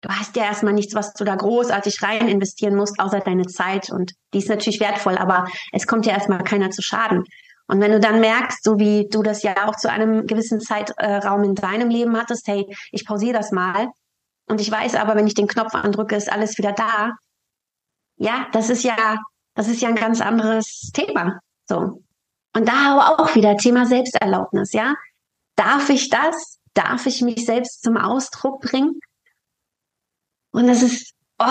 du hast ja erstmal nichts, was du da großartig rein investieren musst, außer deine Zeit. Und die ist natürlich wertvoll, aber es kommt ja erstmal keiner zu Schaden. Und wenn du dann merkst, so wie du das ja auch zu einem gewissen Zeitraum in deinem Leben hattest, hey, ich pausiere das mal und ich weiß aber, wenn ich den Knopf andrücke, ist alles wieder da. Ja, das ist ja, das ist ja ein ganz anderes Thema. So. Und da aber auch wieder Thema Selbsterlaubnis, ja. Darf ich das? Darf ich mich selbst zum Ausdruck bringen? Und das ist, oh,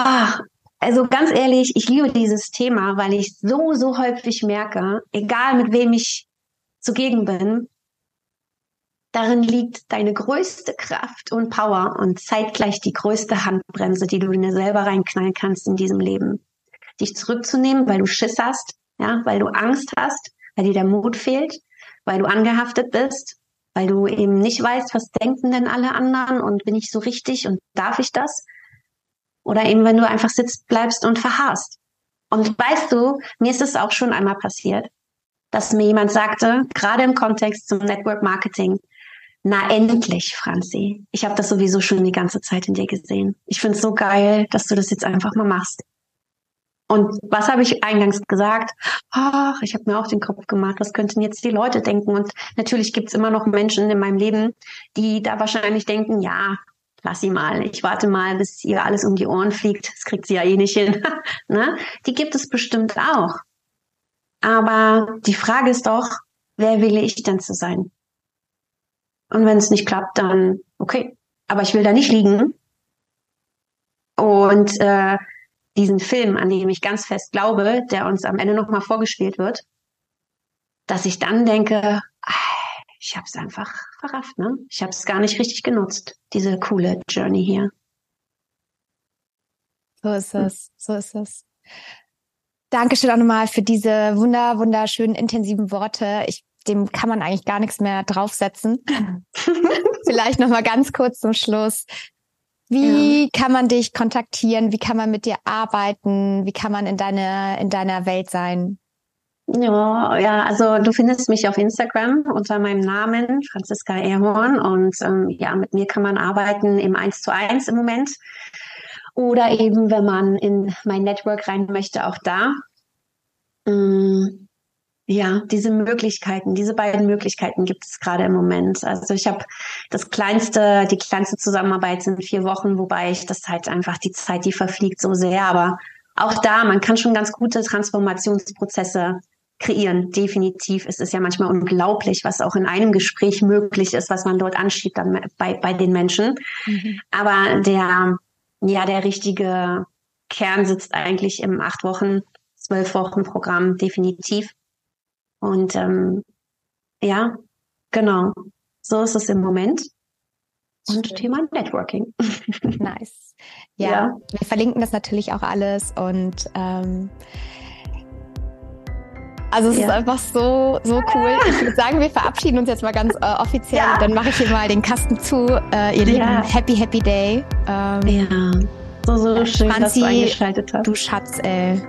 also ganz ehrlich, ich liebe dieses Thema, weil ich so, so häufig merke, egal mit wem ich zugegen bin, darin liegt deine größte Kraft und Power und zeitgleich die größte Handbremse, die du in dir selber reinknallen kannst in diesem Leben. Dich zurückzunehmen, weil du Schiss hast, ja, weil du Angst hast, weil dir der Mut fehlt, weil du angehaftet bist, weil du eben nicht weißt, was denken denn alle anderen und bin ich so richtig und darf ich das? Oder eben, wenn du einfach sitzt bleibst und verharrst. Und weißt du, mir ist es auch schon einmal passiert, dass mir jemand sagte, gerade im Kontext zum Network Marketing, na endlich, Franzi. Ich habe das sowieso schon die ganze Zeit in dir gesehen. Ich finde es so geil, dass du das jetzt einfach mal machst. Und was habe ich eingangs gesagt? Ach, ich habe mir auch den Kopf gemacht, was könnten jetzt die Leute denken? Und natürlich gibt es immer noch Menschen in meinem Leben, die da wahrscheinlich denken, ja, lass sie mal, ich warte mal, bis ihr alles um die Ohren fliegt, das kriegt sie ja eh nicht hin. ne? Die gibt es bestimmt auch. Aber die Frage ist doch, wer will ich denn zu sein? Und wenn es nicht klappt, dann okay. Aber ich will da nicht liegen. Und äh, diesen Film, an dem ich ganz fest glaube, der uns am Ende nochmal vorgespielt wird, dass ich dann denke, ich habe es einfach verrafft, ne? Ich habe es gar nicht richtig genutzt, diese coole Journey hier. So ist es, so ist es. Dankeschön auch nochmal für diese wunder, wunderschönen, intensiven Worte. Ich, dem kann man eigentlich gar nichts mehr draufsetzen. Vielleicht nochmal ganz kurz zum Schluss. Wie ja. kann man dich kontaktieren? Wie kann man mit dir arbeiten? Wie kann man in deine, in deiner Welt sein? Ja, ja, also du findest mich auf Instagram unter meinem Namen, Franziska Erhorn. Und ähm, ja, mit mir kann man arbeiten im 1 zu 1 im Moment. Oder eben, wenn man in mein Network rein möchte, auch da. Ähm, ja, diese Möglichkeiten, diese beiden Möglichkeiten gibt es gerade im Moment. Also ich habe das kleinste, die kleinste Zusammenarbeit sind vier Wochen, wobei ich das halt einfach die Zeit, die verfliegt so sehr. Aber auch da, man kann schon ganz gute Transformationsprozesse kreieren. Definitiv. Es ist ja manchmal unglaublich, was auch in einem Gespräch möglich ist, was man dort anschiebt dann bei, bei den Menschen. Mhm. Aber der, ja, der richtige Kern sitzt eigentlich im acht Wochen, zwölf Wochen Programm definitiv. Und ähm, ja, genau. So ist es im Moment. Und. Thema Networking. Nice. Ja, ja, wir verlinken das natürlich auch alles und ähm, also es ja. ist einfach so, so cool. Ich würde sagen, wir verabschieden uns jetzt mal ganz äh, offiziell. Ja. Dann mache ich hier mal den Kasten zu. Äh, ihr Lieben, happy, happy day. Ähm, ja, so, so schön, Franzi, dass du eingeschaltet hast. Du Schatz, ey.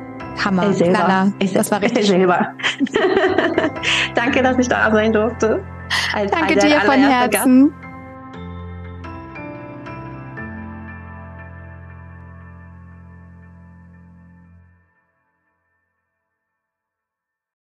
Hammer. Ey, selber. Ey, das war richtig. Ey, selber. Danke, dass ich da sein durfte. Als, Danke dir von Herzen. Gast.